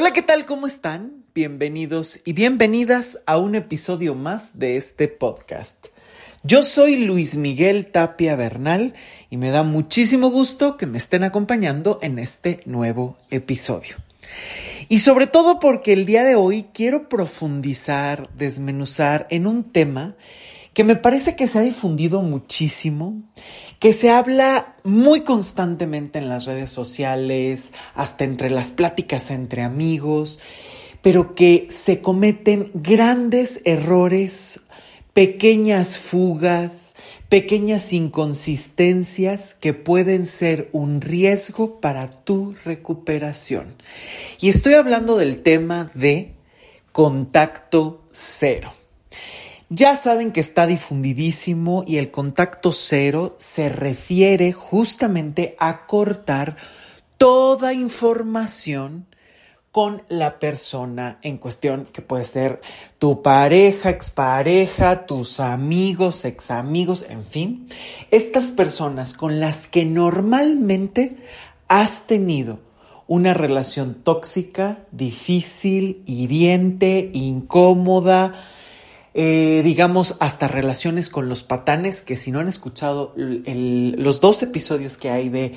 Hola, ¿qué tal? ¿Cómo están? Bienvenidos y bienvenidas a un episodio más de este podcast. Yo soy Luis Miguel Tapia Bernal y me da muchísimo gusto que me estén acompañando en este nuevo episodio. Y sobre todo porque el día de hoy quiero profundizar, desmenuzar en un tema que me parece que se ha difundido muchísimo, que se habla muy constantemente en las redes sociales, hasta entre las pláticas entre amigos, pero que se cometen grandes errores, pequeñas fugas, pequeñas inconsistencias que pueden ser un riesgo para tu recuperación. Y estoy hablando del tema de contacto cero. Ya saben que está difundidísimo y el contacto cero se refiere justamente a cortar toda información con la persona en cuestión, que puede ser tu pareja, expareja, tus amigos, examigos, en fin, estas personas con las que normalmente has tenido una relación tóxica, difícil, hiriente, incómoda, eh, digamos, hasta relaciones con los patanes, que si no han escuchado los dos episodios que hay de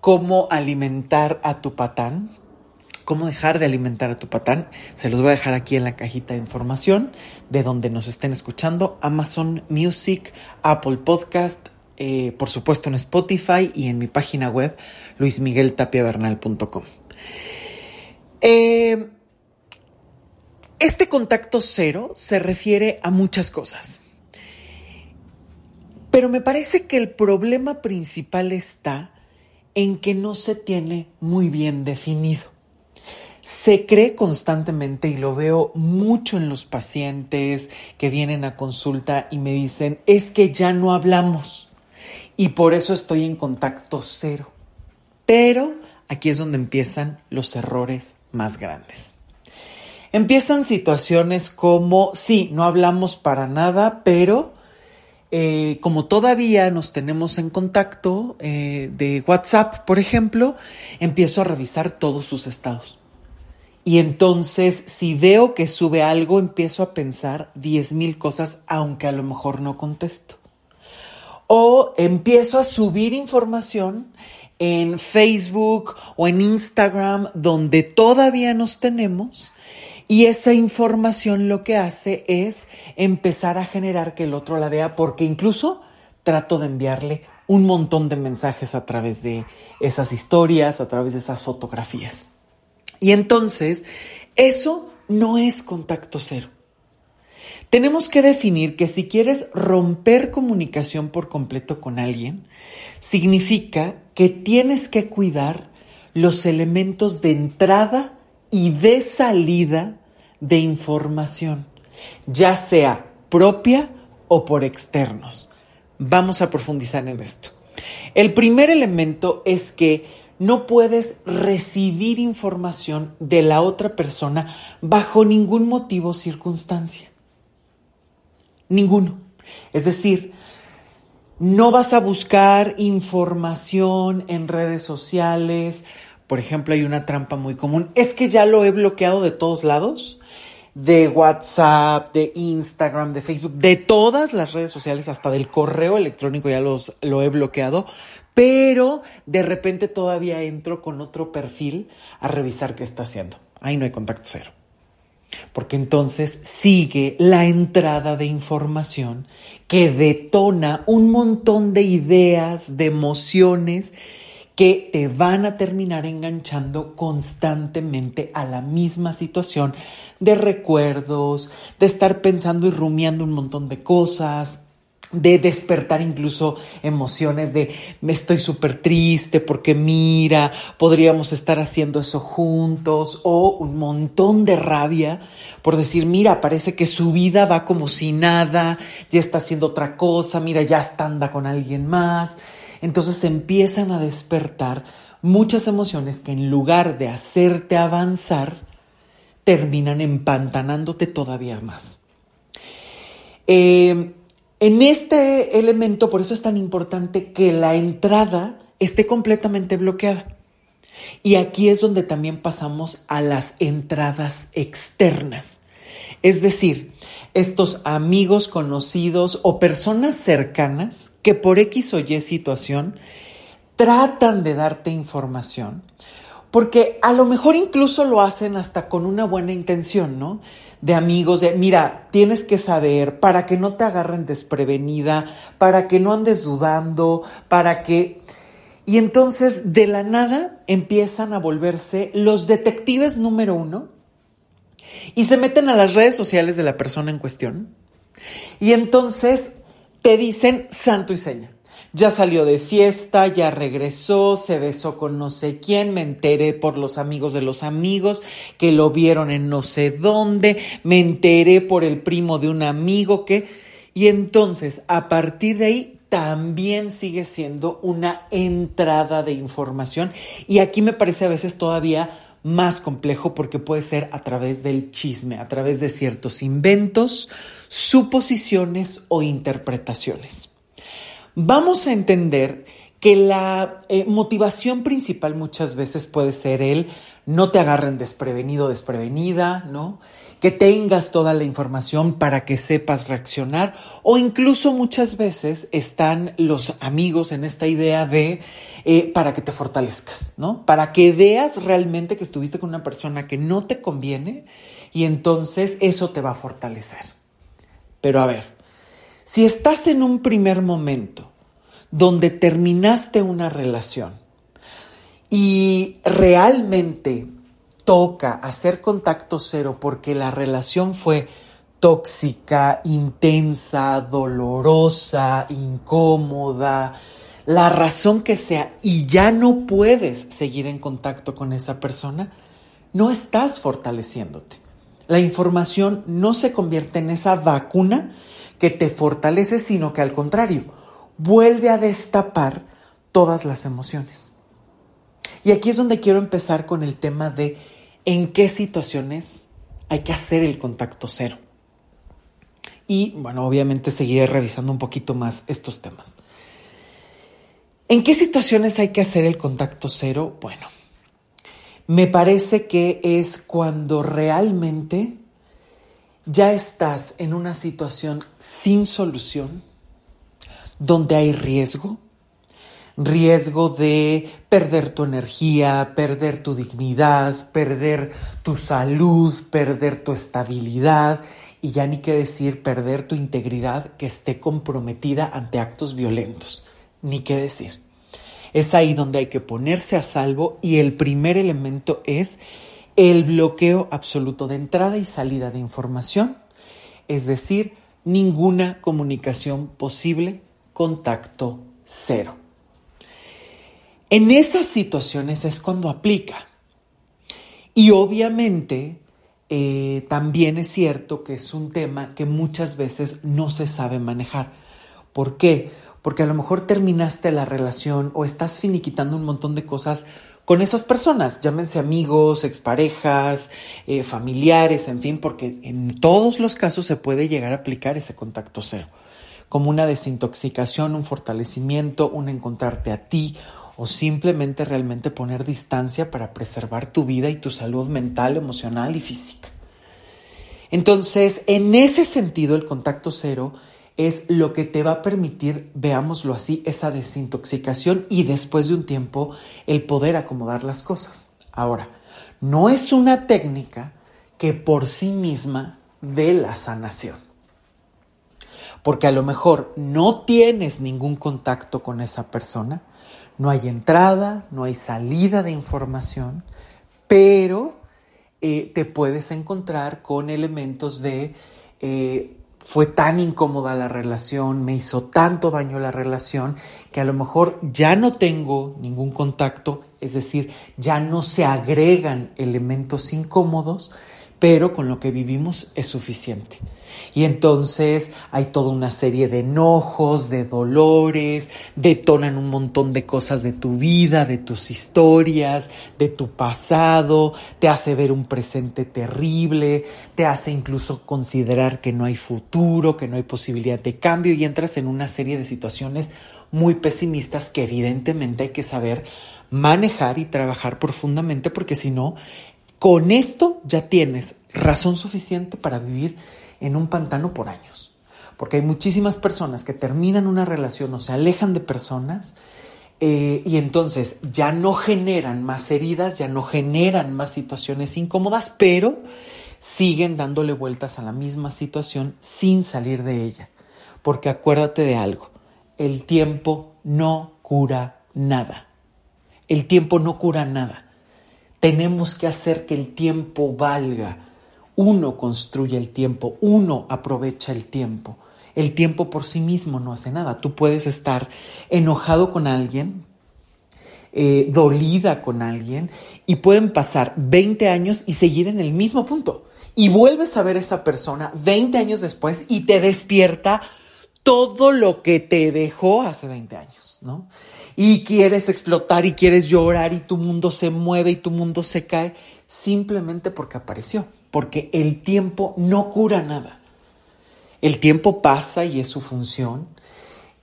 cómo alimentar a tu patán, cómo dejar de alimentar a tu patán, se los voy a dejar aquí en la cajita de información de donde nos estén escuchando, Amazon Music, Apple Podcast, eh, por supuesto en Spotify y en mi página web luismigueltapiavernal.com. Eh, este contacto cero se refiere a muchas cosas. Pero me parece que el problema principal está en que no se tiene muy bien definido. Se cree constantemente y lo veo mucho en los pacientes que vienen a consulta y me dicen, es que ya no hablamos y por eso estoy en contacto cero. Pero aquí es donde empiezan los errores más grandes. Empiezan situaciones como, sí, no hablamos para nada, pero eh, como todavía nos tenemos en contacto eh, de WhatsApp, por ejemplo, empiezo a revisar todos sus estados. Y entonces, si veo que sube algo, empiezo a pensar diez mil cosas, aunque a lo mejor no contesto. O empiezo a subir información en Facebook o en Instagram, donde todavía nos tenemos, y esa información lo que hace es empezar a generar que el otro la vea porque incluso trato de enviarle un montón de mensajes a través de esas historias, a través de esas fotografías. Y entonces, eso no es contacto cero. Tenemos que definir que si quieres romper comunicación por completo con alguien, significa que tienes que cuidar los elementos de entrada y de salida de información, ya sea propia o por externos. Vamos a profundizar en esto. El primer elemento es que no puedes recibir información de la otra persona bajo ningún motivo o circunstancia. Ninguno. Es decir, no vas a buscar información en redes sociales. Por ejemplo, hay una trampa muy común. Es que ya lo he bloqueado de todos lados de WhatsApp, de Instagram, de Facebook, de todas las redes sociales, hasta del correo electrónico ya los, lo he bloqueado, pero de repente todavía entro con otro perfil a revisar qué está haciendo. Ahí no hay contacto cero. Porque entonces sigue la entrada de información que detona un montón de ideas, de emociones que te van a terminar enganchando constantemente a la misma situación de recuerdos, de estar pensando y rumiando un montón de cosas, de despertar incluso emociones de me estoy súper triste porque mira, podríamos estar haciendo eso juntos o un montón de rabia por decir, mira, parece que su vida va como si nada, ya está haciendo otra cosa, mira, ya está anda con alguien más. Entonces empiezan a despertar muchas emociones que en lugar de hacerte avanzar, terminan empantanándote todavía más. Eh, en este elemento, por eso es tan importante que la entrada esté completamente bloqueada. Y aquí es donde también pasamos a las entradas externas. Es decir, estos amigos conocidos o personas cercanas que por X o Y situación tratan de darte información, porque a lo mejor incluso lo hacen hasta con una buena intención, ¿no? De amigos, de, mira, tienes que saber para que no te agarren desprevenida, para que no andes dudando, para que... Y entonces de la nada empiezan a volverse los detectives número uno y se meten a las redes sociales de la persona en cuestión y entonces te dicen santo y seña. Ya salió de fiesta, ya regresó, se besó con no sé quién, me enteré por los amigos de los amigos que lo vieron en no sé dónde, me enteré por el primo de un amigo que... Y entonces, a partir de ahí, también sigue siendo una entrada de información. Y aquí me parece a veces todavía más complejo porque puede ser a través del chisme, a través de ciertos inventos, suposiciones o interpretaciones. Vamos a entender que la eh, motivación principal muchas veces puede ser el no te agarren desprevenido, desprevenida, ¿no? Que tengas toda la información para que sepas reaccionar o incluso muchas veces están los amigos en esta idea de eh, para que te fortalezcas, ¿no? Para que veas realmente que estuviste con una persona que no te conviene y entonces eso te va a fortalecer. Pero a ver, si estás en un primer momento donde terminaste una relación y realmente toca hacer contacto cero porque la relación fue tóxica, intensa, dolorosa, incómoda, la razón que sea, y ya no puedes seguir en contacto con esa persona, no estás fortaleciéndote. La información no se convierte en esa vacuna que te fortalece, sino que al contrario, vuelve a destapar todas las emociones. Y aquí es donde quiero empezar con el tema de en qué situaciones hay que hacer el contacto cero. Y bueno, obviamente seguiré revisando un poquito más estos temas. ¿En qué situaciones hay que hacer el contacto cero? Bueno, me parece que es cuando realmente ya estás en una situación sin solución, donde hay riesgo, riesgo de perder tu energía, perder tu dignidad, perder tu salud, perder tu estabilidad y ya ni qué decir perder tu integridad que esté comprometida ante actos violentos ni qué decir. Es ahí donde hay que ponerse a salvo y el primer elemento es el bloqueo absoluto de entrada y salida de información, es decir, ninguna comunicación posible, contacto cero. En esas situaciones es cuando aplica. Y obviamente eh, también es cierto que es un tema que muchas veces no se sabe manejar. ¿Por qué? porque a lo mejor terminaste la relación o estás finiquitando un montón de cosas con esas personas, llámense amigos, exparejas, eh, familiares, en fin, porque en todos los casos se puede llegar a aplicar ese contacto cero, como una desintoxicación, un fortalecimiento, un encontrarte a ti o simplemente realmente poner distancia para preservar tu vida y tu salud mental, emocional y física. Entonces, en ese sentido, el contacto cero es lo que te va a permitir, veámoslo así, esa desintoxicación y después de un tiempo el poder acomodar las cosas. Ahora, no es una técnica que por sí misma dé la sanación. Porque a lo mejor no tienes ningún contacto con esa persona, no hay entrada, no hay salida de información, pero eh, te puedes encontrar con elementos de eh, fue tan incómoda la relación, me hizo tanto daño la relación, que a lo mejor ya no tengo ningún contacto, es decir, ya no se agregan elementos incómodos, pero con lo que vivimos es suficiente. Y entonces hay toda una serie de enojos, de dolores, detonan un montón de cosas de tu vida, de tus historias, de tu pasado, te hace ver un presente terrible, te hace incluso considerar que no hay futuro, que no hay posibilidad de cambio y entras en una serie de situaciones muy pesimistas que evidentemente hay que saber manejar y trabajar profundamente porque si no, con esto ya tienes razón suficiente para vivir en un pantano por años. Porque hay muchísimas personas que terminan una relación o se alejan de personas eh, y entonces ya no generan más heridas, ya no generan más situaciones incómodas, pero siguen dándole vueltas a la misma situación sin salir de ella. Porque acuérdate de algo, el tiempo no cura nada. El tiempo no cura nada. Tenemos que hacer que el tiempo valga. Uno construye el tiempo, uno aprovecha el tiempo. El tiempo por sí mismo no hace nada. Tú puedes estar enojado con alguien, eh, dolida con alguien, y pueden pasar 20 años y seguir en el mismo punto. Y vuelves a ver a esa persona 20 años después y te despierta todo lo que te dejó hace 20 años, ¿no? Y quieres explotar y quieres llorar y tu mundo se mueve y tu mundo se cae simplemente porque apareció, porque el tiempo no cura nada. El tiempo pasa y es su función,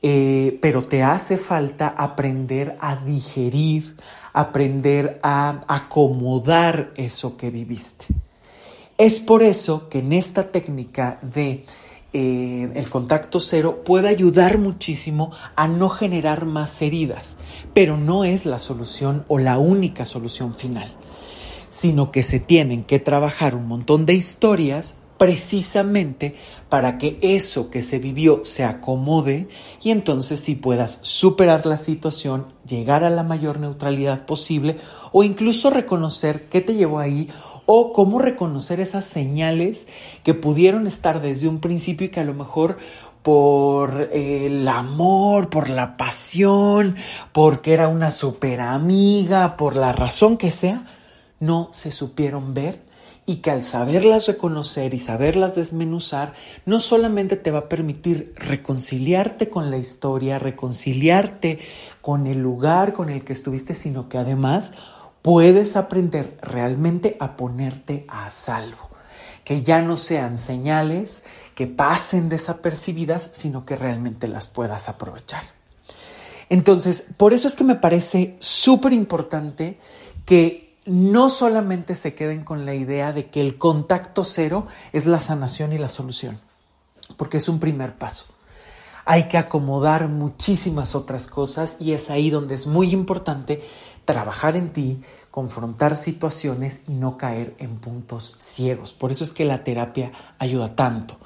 eh, pero te hace falta aprender a digerir, aprender a acomodar eso que viviste. Es por eso que en esta técnica de eh, el contacto cero puede ayudar muchísimo a no generar más heridas, pero no es la solución o la única solución final, sino que se tienen que trabajar un montón de historias precisamente para que eso que se vivió se acomode y entonces si puedas superar la situación, llegar a la mayor neutralidad posible o incluso reconocer qué te llevó ahí o cómo reconocer esas señales que pudieron estar desde un principio y que a lo mejor por el amor, por la pasión, porque era una super amiga, por la razón que sea, no se supieron ver y que al saberlas reconocer y saberlas desmenuzar, no solamente te va a permitir reconciliarte con la historia, reconciliarte con el lugar con el que estuviste, sino que además puedes aprender realmente a ponerte a salvo, que ya no sean señales que pasen desapercibidas, sino que realmente las puedas aprovechar. Entonces, por eso es que me parece súper importante que no solamente se queden con la idea de que el contacto cero es la sanación y la solución, porque es un primer paso. Hay que acomodar muchísimas otras cosas y es ahí donde es muy importante trabajar en ti, confrontar situaciones y no caer en puntos ciegos. Por eso es que la terapia ayuda tanto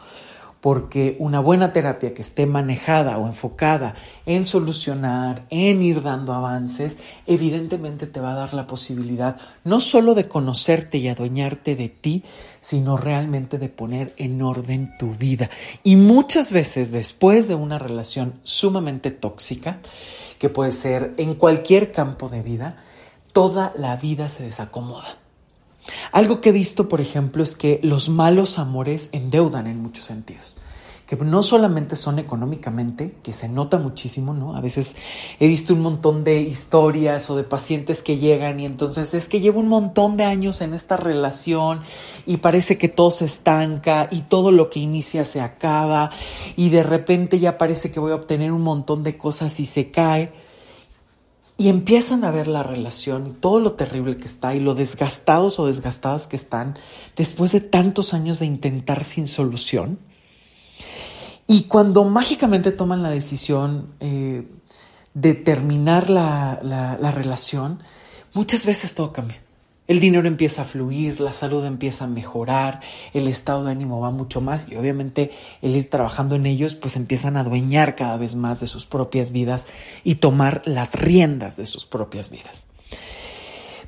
porque una buena terapia que esté manejada o enfocada en solucionar, en ir dando avances, evidentemente te va a dar la posibilidad no solo de conocerte y adueñarte de ti, sino realmente de poner en orden tu vida. Y muchas veces después de una relación sumamente tóxica, que puede ser en cualquier campo de vida, toda la vida se desacomoda. Algo que he visto, por ejemplo, es que los malos amores endeudan en muchos sentidos que no solamente son económicamente, que se nota muchísimo, ¿no? A veces he visto un montón de historias o de pacientes que llegan y entonces es que llevo un montón de años en esta relación y parece que todo se estanca y todo lo que inicia se acaba y de repente ya parece que voy a obtener un montón de cosas y se cae. Y empiezan a ver la relación y todo lo terrible que está y lo desgastados o desgastadas que están después de tantos años de intentar sin solución. Y cuando mágicamente toman la decisión eh, de terminar la, la relación, muchas veces todo cambia. El dinero empieza a fluir, la salud empieza a mejorar, el estado de ánimo va mucho más y obviamente el ir trabajando en ellos pues empiezan a adueñar cada vez más de sus propias vidas y tomar las riendas de sus propias vidas.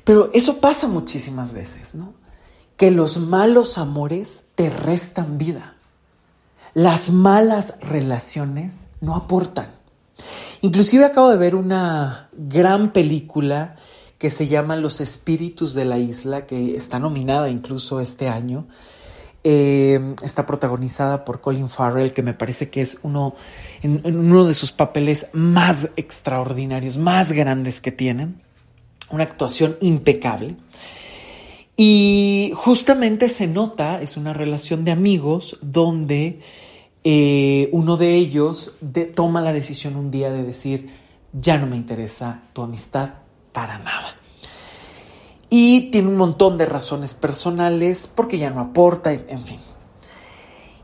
Pero eso pasa muchísimas veces, ¿no? Que los malos amores te restan vida. Las malas relaciones no aportan. Inclusive acabo de ver una gran película que se llama Los Espíritus de la Isla, que está nominada incluso este año. Eh, está protagonizada por Colin Farrell, que me parece que es uno, en, uno de sus papeles más extraordinarios, más grandes que tienen. Una actuación impecable. Y justamente se nota, es una relación de amigos donde eh, uno de ellos toma la decisión un día de decir, ya no me interesa tu amistad, para nada. Y tiene un montón de razones personales porque ya no aporta, en fin.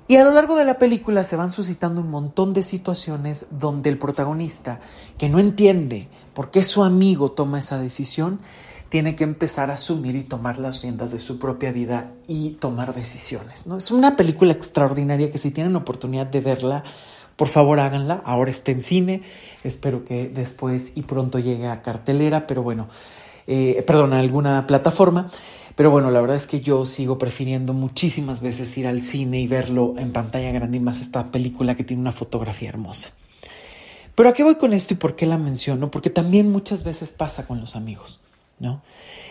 Y a lo largo de la película se van suscitando un montón de situaciones donde el protagonista, que no entiende por qué su amigo toma esa decisión, tiene que empezar a asumir y tomar las riendas de su propia vida y tomar decisiones. ¿no? Es una película extraordinaria que si tienen oportunidad de verla, por favor háganla. Ahora está en cine, espero que después y pronto llegue a cartelera, pero bueno, eh, perdón, a alguna plataforma. Pero bueno, la verdad es que yo sigo prefiriendo muchísimas veces ir al cine y verlo en pantalla grande y más esta película que tiene una fotografía hermosa. Pero ¿a qué voy con esto y por qué la menciono? Porque también muchas veces pasa con los amigos,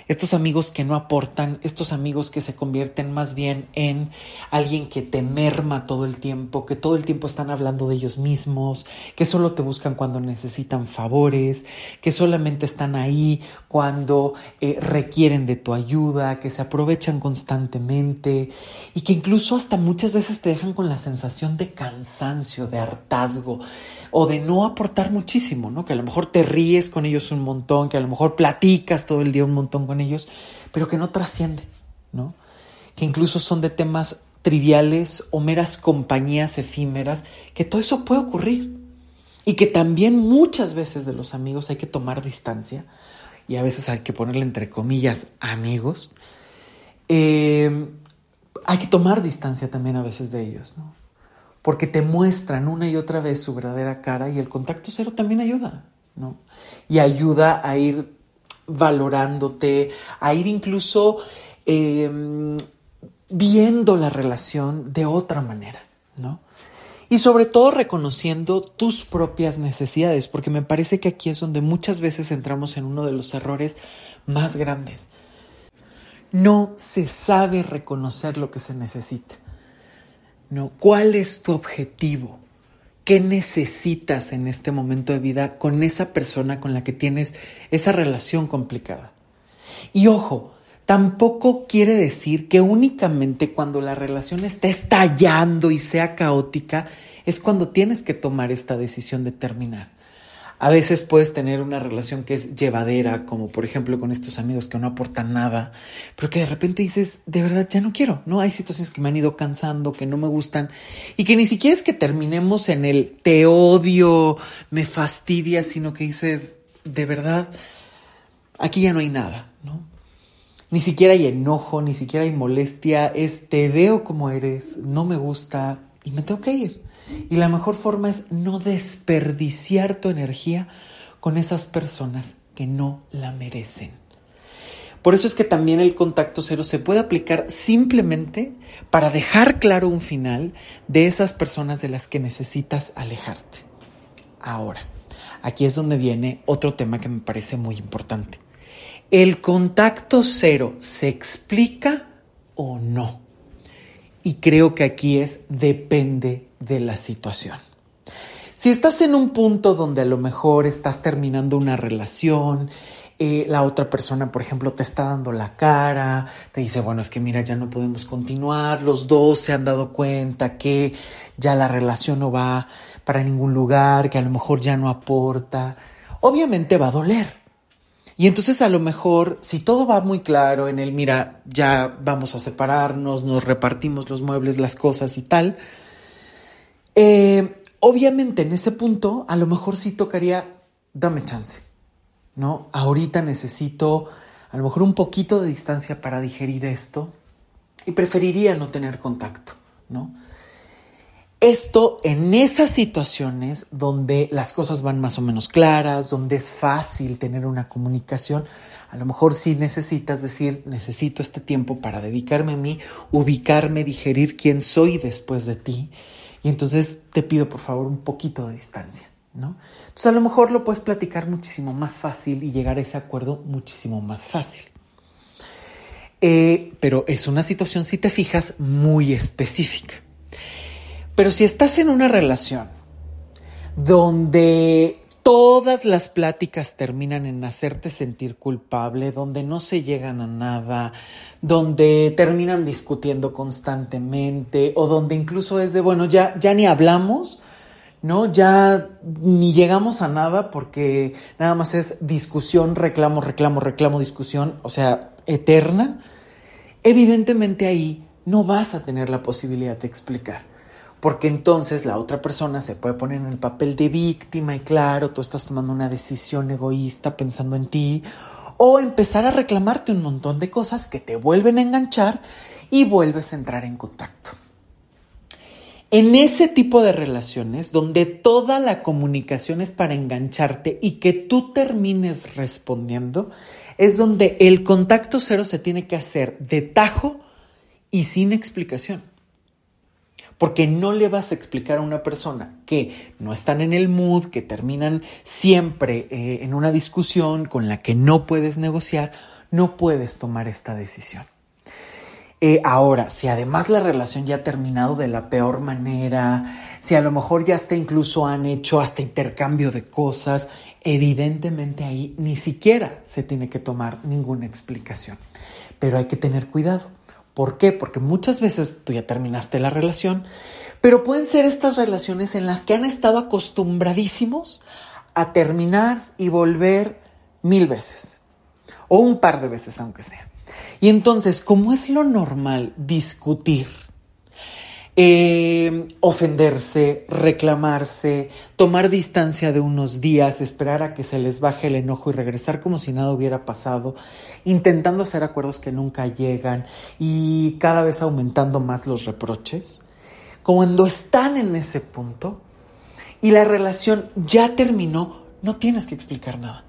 estos amigos que no aportan, estos amigos que se convierten más bien en alguien que te merma todo el tiempo, que todo el tiempo están hablando de ellos mismos, que solo te buscan cuando necesitan favores, que solamente están ahí cuando eh, requieren de tu ayuda, que se aprovechan constantemente y que incluso hasta muchas veces te dejan con la sensación de cansancio, de hartazgo o de no aportar muchísimo, ¿no? Que a lo mejor te ríes con ellos un montón, que a lo mejor platicas todo el día un montón con ellos, pero que no trasciende, ¿no? Que incluso son de temas triviales o meras compañías efímeras, que todo eso puede ocurrir. Y que también muchas veces de los amigos hay que tomar distancia, y a veces hay que ponerle entre comillas amigos, eh, hay que tomar distancia también a veces de ellos, ¿no? Porque te muestran una y otra vez su verdadera cara y el contacto cero también ayuda, ¿no? Y ayuda a ir valorándote, a ir incluso em, viendo la relación de otra manera, ¿no? Y sobre todo reconociendo tus propias necesidades, porque me parece que aquí es donde muchas veces entramos en uno de los errores más grandes. No se sabe reconocer lo que se necesita. ¿No? ¿Cuál es tu objetivo? ¿Qué necesitas en este momento de vida con esa persona con la que tienes esa relación complicada? Y ojo, tampoco quiere decir que únicamente cuando la relación está estallando y sea caótica es cuando tienes que tomar esta decisión de terminar. A veces puedes tener una relación que es llevadera, como por ejemplo con estos amigos que no aportan nada, pero que de repente dices, de verdad ya no quiero, ¿no? Hay situaciones que me han ido cansando, que no me gustan, y que ni siquiera es que terminemos en el te odio, me fastidia, sino que dices, de verdad, aquí ya no hay nada, ¿no? Ni siquiera hay enojo, ni siquiera hay molestia, es te veo como eres, no me gusta y me tengo que ir. Y la mejor forma es no desperdiciar tu energía con esas personas que no la merecen. Por eso es que también el contacto cero se puede aplicar simplemente para dejar claro un final de esas personas de las que necesitas alejarte. Ahora, aquí es donde viene otro tema que me parece muy importante. ¿El contacto cero se explica o no? Y creo que aquí es depende de la situación. Si estás en un punto donde a lo mejor estás terminando una relación, eh, la otra persona, por ejemplo, te está dando la cara, te dice, bueno, es que mira, ya no podemos continuar, los dos se han dado cuenta que ya la relación no va para ningún lugar, que a lo mejor ya no aporta, obviamente va a doler. Y entonces a lo mejor, si todo va muy claro en el, mira, ya vamos a separarnos, nos repartimos los muebles, las cosas y tal, eh, obviamente en ese punto a lo mejor sí tocaría, dame chance, ¿no? Ahorita necesito a lo mejor un poquito de distancia para digerir esto y preferiría no tener contacto, ¿no? Esto en esas situaciones donde las cosas van más o menos claras, donde es fácil tener una comunicación, a lo mejor sí necesitas decir, necesito este tiempo para dedicarme a mí, ubicarme, digerir quién soy después de ti y entonces te pido por favor un poquito de distancia, ¿no? Entonces a lo mejor lo puedes platicar muchísimo más fácil y llegar a ese acuerdo muchísimo más fácil. Eh, pero es una situación, si te fijas, muy específica. Pero si estás en una relación donde todas las pláticas terminan en hacerte sentir culpable, donde no se llegan a nada, donde terminan discutiendo constantemente o donde incluso es de, bueno, ya, ya ni hablamos, ¿no? Ya ni llegamos a nada porque nada más es discusión, reclamo, reclamo, reclamo, discusión, o sea, eterna. Evidentemente ahí no vas a tener la posibilidad de explicar. Porque entonces la otra persona se puede poner en el papel de víctima y claro, tú estás tomando una decisión egoísta pensando en ti o empezar a reclamarte un montón de cosas que te vuelven a enganchar y vuelves a entrar en contacto. En ese tipo de relaciones donde toda la comunicación es para engancharte y que tú termines respondiendo, es donde el contacto cero se tiene que hacer de tajo y sin explicación. Porque no le vas a explicar a una persona que no están en el mood, que terminan siempre eh, en una discusión con la que no puedes negociar, no puedes tomar esta decisión. Eh, ahora, si además la relación ya ha terminado de la peor manera, si a lo mejor ya hasta incluso han hecho hasta intercambio de cosas, evidentemente ahí ni siquiera se tiene que tomar ninguna explicación. Pero hay que tener cuidado. ¿Por qué? Porque muchas veces tú ya terminaste la relación, pero pueden ser estas relaciones en las que han estado acostumbradísimos a terminar y volver mil veces, o un par de veces aunque sea. Y entonces, como es lo normal discutir, eh, ofenderse, reclamarse, tomar distancia de unos días, esperar a que se les baje el enojo y regresar como si nada hubiera pasado, intentando hacer acuerdos que nunca llegan y cada vez aumentando más los reproches, cuando están en ese punto y la relación ya terminó, no tienes que explicar nada.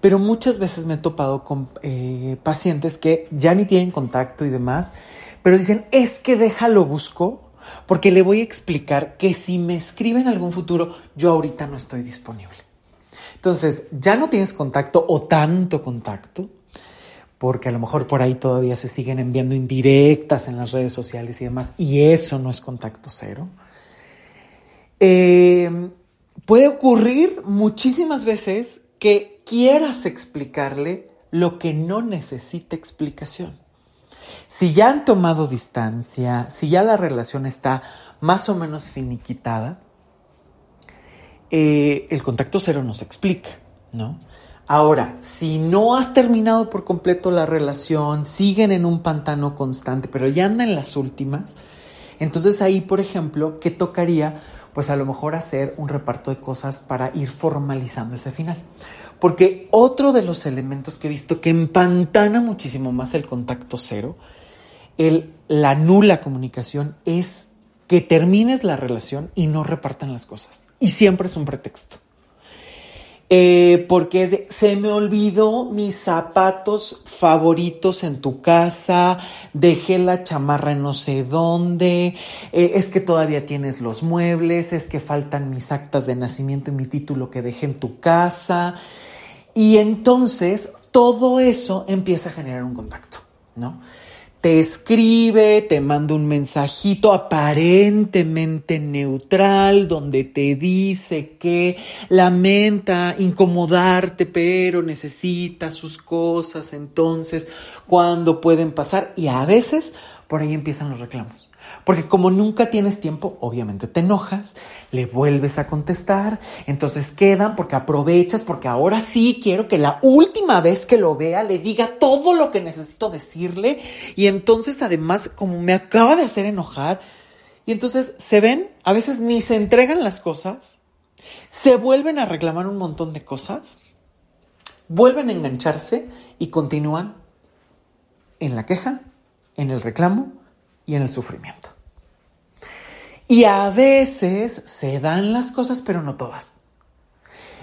Pero muchas veces me he topado con eh, pacientes que ya ni tienen contacto y demás, pero dicen, es que déjalo busco porque le voy a explicar que si me escribe en algún futuro, yo ahorita no estoy disponible. Entonces, ya no tienes contacto o tanto contacto, porque a lo mejor por ahí todavía se siguen enviando indirectas en las redes sociales y demás, y eso no es contacto cero. Eh, puede ocurrir muchísimas veces que quieras explicarle lo que no necesita explicación. Si ya han tomado distancia, si ya la relación está más o menos finiquitada, eh, el contacto cero nos explica, ¿no? Ahora, si no has terminado por completo la relación, siguen en un pantano constante, pero ya andan en las últimas, entonces ahí, por ejemplo, ¿qué tocaría? Pues a lo mejor hacer un reparto de cosas para ir formalizando ese final. Porque otro de los elementos que he visto que empantana muchísimo más el contacto cero, el, la nula comunicación, es que termines la relación y no repartan las cosas. Y siempre es un pretexto. Eh, porque es de, se me olvidó mis zapatos favoritos en tu casa, dejé la chamarra en no sé dónde, eh, es que todavía tienes los muebles, es que faltan mis actas de nacimiento y mi título que dejé en tu casa. Y entonces todo eso empieza a generar un contacto, ¿no? Te escribe, te manda un mensajito aparentemente neutral donde te dice que lamenta incomodarte, pero necesita sus cosas, entonces, ¿cuándo pueden pasar? Y a veces por ahí empiezan los reclamos. Porque como nunca tienes tiempo, obviamente te enojas, le vuelves a contestar, entonces quedan porque aprovechas, porque ahora sí quiero que la última vez que lo vea le diga todo lo que necesito decirle. Y entonces además como me acaba de hacer enojar, y entonces se ven, a veces ni se entregan las cosas, se vuelven a reclamar un montón de cosas, vuelven a engancharse y continúan en la queja, en el reclamo y en el sufrimiento. Y a veces se dan las cosas, pero no todas.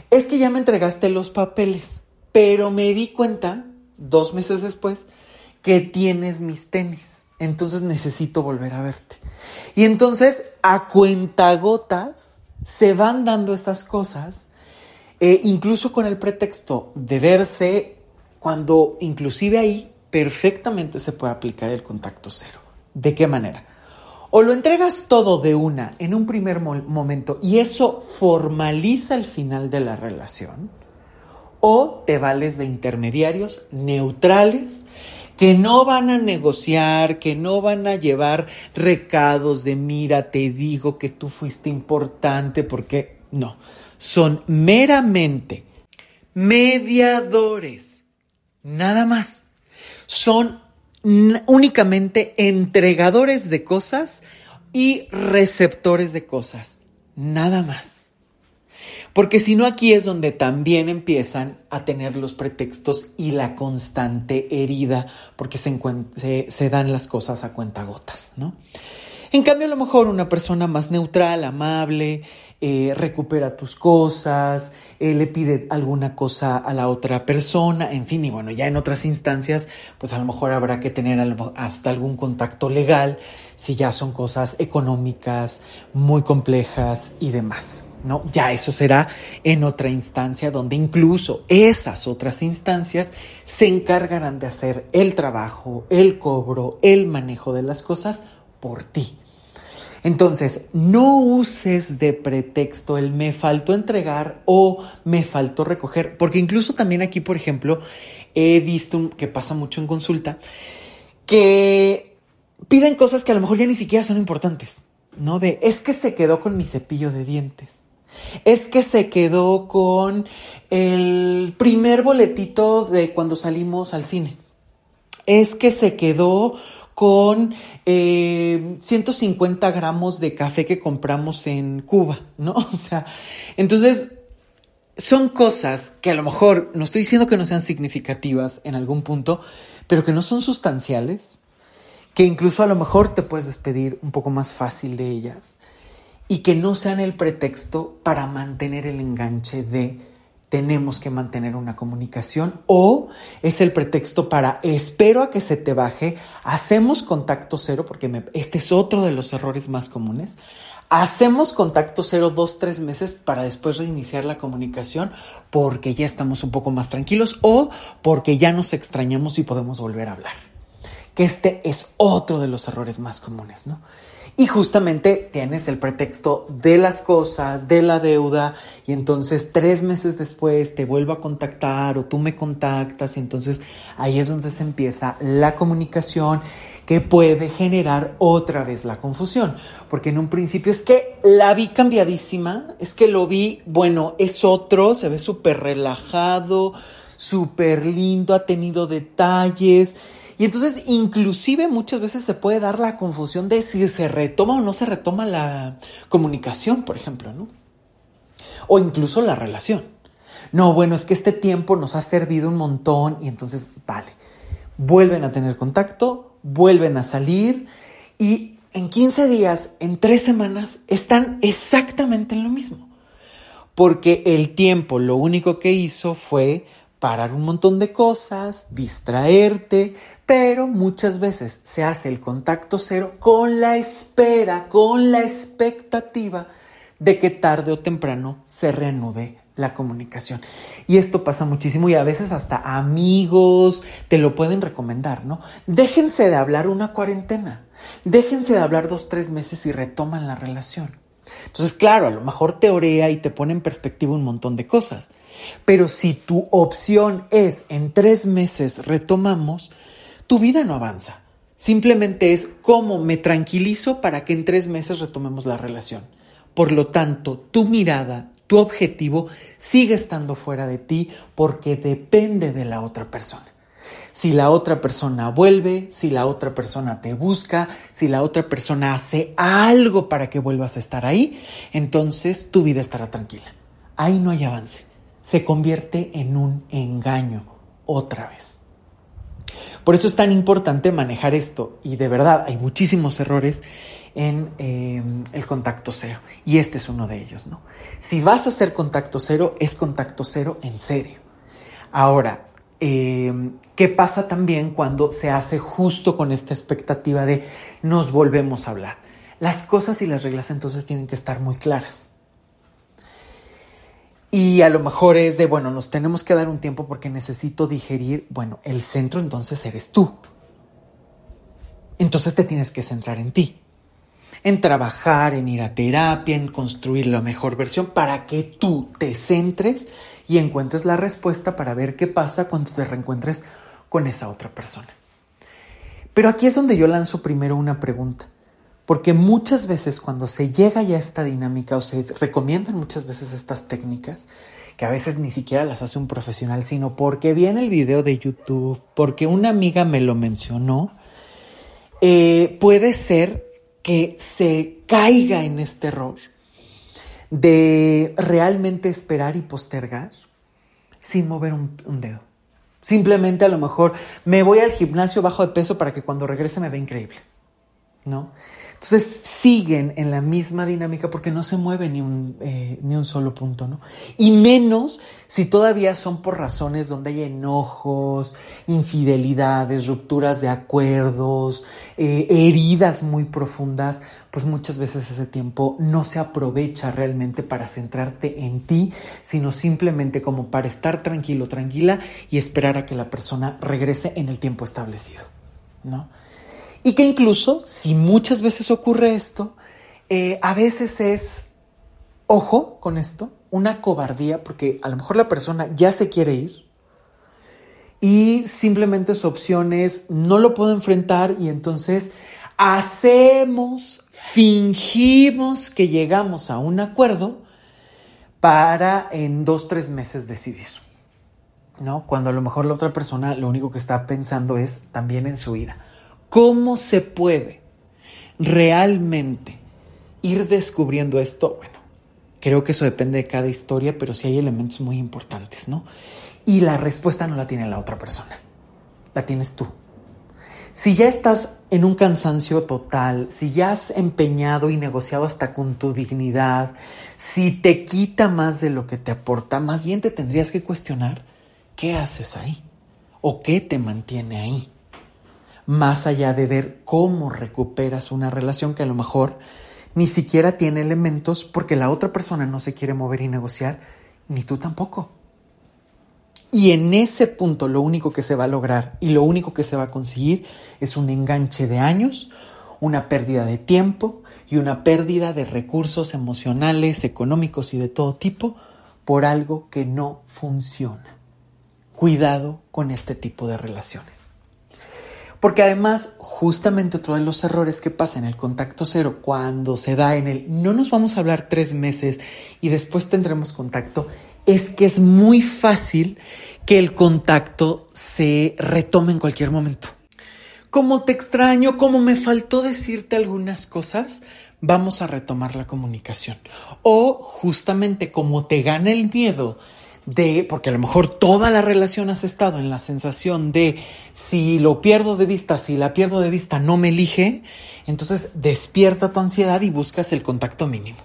Es que ya me entregaste los papeles, pero me di cuenta, dos meses después, que tienes mis tenis. Entonces necesito volver a verte. Y entonces, a cuentagotas, se van dando estas cosas, eh, incluso con el pretexto de verse, cuando inclusive ahí perfectamente se puede aplicar el contacto cero. ¿De qué manera? O lo entregas todo de una en un primer momento y eso formaliza el final de la relación, o te vales de intermediarios neutrales que no van a negociar, que no van a llevar recados de mira, te digo que tú fuiste importante, porque no, son meramente mediadores, nada más. Son únicamente entregadores de cosas y receptores de cosas, nada más. Porque si no, aquí es donde también empiezan a tener los pretextos y la constante herida, porque se, se, dan las cosas a cuentagotas, ¿no? En cambio, a lo mejor una persona más neutral, amable, eh, recupera tus cosas, eh, le pide alguna cosa a la otra persona, en fin, y bueno, ya en otras instancias, pues a lo mejor habrá que tener hasta algún contacto legal si ya son cosas económicas muy complejas y demás. ¿no? Ya eso será en otra instancia donde incluso esas otras instancias se encargarán de hacer el trabajo, el cobro, el manejo de las cosas por ti. Entonces, no uses de pretexto el me faltó entregar o me faltó recoger, porque incluso también aquí, por ejemplo, he visto que pasa mucho en consulta, que piden cosas que a lo mejor ya ni siquiera son importantes, ¿no? De, es que se quedó con mi cepillo de dientes. Es que se quedó con el primer boletito de cuando salimos al cine. Es que se quedó con 150 eh, gramos de café que compramos en Cuba, ¿no? O sea, entonces son cosas que a lo mejor, no estoy diciendo que no sean significativas en algún punto, pero que no son sustanciales, que incluso a lo mejor te puedes despedir un poco más fácil de ellas y que no sean el pretexto para mantener el enganche de tenemos que mantener una comunicación o es el pretexto para espero a que se te baje, hacemos contacto cero, porque este es otro de los errores más comunes, hacemos contacto cero dos, tres meses para después reiniciar la comunicación porque ya estamos un poco más tranquilos o porque ya nos extrañamos y podemos volver a hablar. Que este es otro de los errores más comunes, ¿no? Y justamente tienes el pretexto de las cosas, de la deuda, y entonces tres meses después te vuelvo a contactar o tú me contactas, y entonces ahí es donde se empieza la comunicación que puede generar otra vez la confusión. Porque en un principio es que la vi cambiadísima, es que lo vi, bueno, es otro, se ve súper relajado, súper lindo, ha tenido detalles y entonces inclusive muchas veces se puede dar la confusión de si se retoma o no se retoma la comunicación, por ejemplo, ¿no? O incluso la relación. No, bueno, es que este tiempo nos ha servido un montón y entonces, vale, vuelven a tener contacto, vuelven a salir y en 15 días, en 3 semanas, están exactamente en lo mismo. Porque el tiempo lo único que hizo fue parar un montón de cosas, distraerte, pero muchas veces se hace el contacto cero con la espera, con la expectativa de que tarde o temprano se reanude la comunicación. Y esto pasa muchísimo y a veces hasta amigos te lo pueden recomendar, ¿no? Déjense de hablar una cuarentena, déjense de hablar dos, tres meses y retoman la relación. Entonces, claro, a lo mejor te orea y te pone en perspectiva un montón de cosas, pero si tu opción es en tres meses retomamos, tu vida no avanza. Simplemente es cómo me tranquilizo para que en tres meses retomemos la relación. Por lo tanto, tu mirada, tu objetivo sigue estando fuera de ti porque depende de la otra persona. Si la otra persona vuelve, si la otra persona te busca, si la otra persona hace algo para que vuelvas a estar ahí, entonces tu vida estará tranquila. Ahí no hay avance. Se convierte en un engaño otra vez. Por eso es tan importante manejar esto y de verdad hay muchísimos errores en em, el contacto cero y este es uno de ellos, ¿no? Si vas a hacer contacto cero, es contacto cero en serio. Ahora, em, ¿qué pasa también cuando se hace justo con esta expectativa de nos volvemos a hablar? Las cosas y las reglas entonces tienen que estar muy claras. Y a lo mejor es de, bueno, nos tenemos que dar un tiempo porque necesito digerir, bueno, el centro entonces eres tú. Entonces te tienes que centrar en ti, en trabajar, en ir a terapia, en construir la mejor versión para que tú te centres y encuentres la respuesta para ver qué pasa cuando te reencuentres con esa otra persona. Pero aquí es donde yo lanzo primero una pregunta. Porque muchas veces cuando se llega ya a esta dinámica o se recomiendan muchas veces estas técnicas, que a veces ni siquiera las hace un profesional, sino porque viene el video de YouTube, porque una amiga me lo mencionó, eh, puede ser que se caiga en este error de realmente esperar y postergar sin mover un, un, dedo. Simplemente a lo mejor me voy al gimnasio bajo de peso para que cuando regrese me vea increíble, ¿no? Entonces siguen en la misma dinámica porque no se mueve ni un, eh, ni un solo punto, ¿no? Y menos si todavía son por razones donde hay enojos, infidelidades, rupturas de acuerdos, eh, heridas muy profundas, pues muchas veces ese tiempo no se aprovecha realmente para centrarte en ti, sino simplemente como para estar tranquilo, tranquila y esperar a que la persona regrese en el tiempo establecido, ¿no? Y que incluso, si muchas veces ocurre esto, eh, a veces es, ojo con esto, una cobardía, porque a lo mejor la persona ya se quiere ir y simplemente su opción es no lo puedo enfrentar y entonces hacemos, fingimos que llegamos a un acuerdo para en dos, tres meses decidir. ¿No? Cuando a lo mejor la otra persona lo único que está pensando es también en su vida. ¿Cómo se puede realmente ir descubriendo esto? Bueno, creo que eso depende de cada historia, pero sí hay elementos muy importantes, ¿no? Y la respuesta no la tiene la otra persona, la tienes tú. Si ya estás en un cansancio total, si ya has empeñado y negociado hasta con tu dignidad, si te quita más de lo que te aporta, más bien te tendrías que cuestionar qué haces ahí o qué te mantiene ahí más allá de ver cómo recuperas una relación que a lo mejor ni siquiera tiene elementos porque la otra persona no se quiere mover y negociar, ni tú tampoco. Y en ese punto lo único que se va a lograr y lo único que se va a conseguir es un enganche de años, una pérdida de tiempo y una pérdida de recursos emocionales, económicos y de todo tipo por algo que no funciona. Cuidado con este tipo de relaciones. Porque además, justamente otro de los errores que pasa en el contacto cero, cuando se da en el no nos vamos a hablar tres meses y después tendremos contacto, es que es muy fácil que el contacto se retome en cualquier momento. Como te extraño, como me faltó decirte algunas cosas, vamos a retomar la comunicación. O justamente como te gana el miedo de, porque a lo mejor toda la relación has estado en la sensación de si lo pierdo de vista, si la pierdo de vista no me elige, entonces despierta tu ansiedad y buscas el contacto mínimo.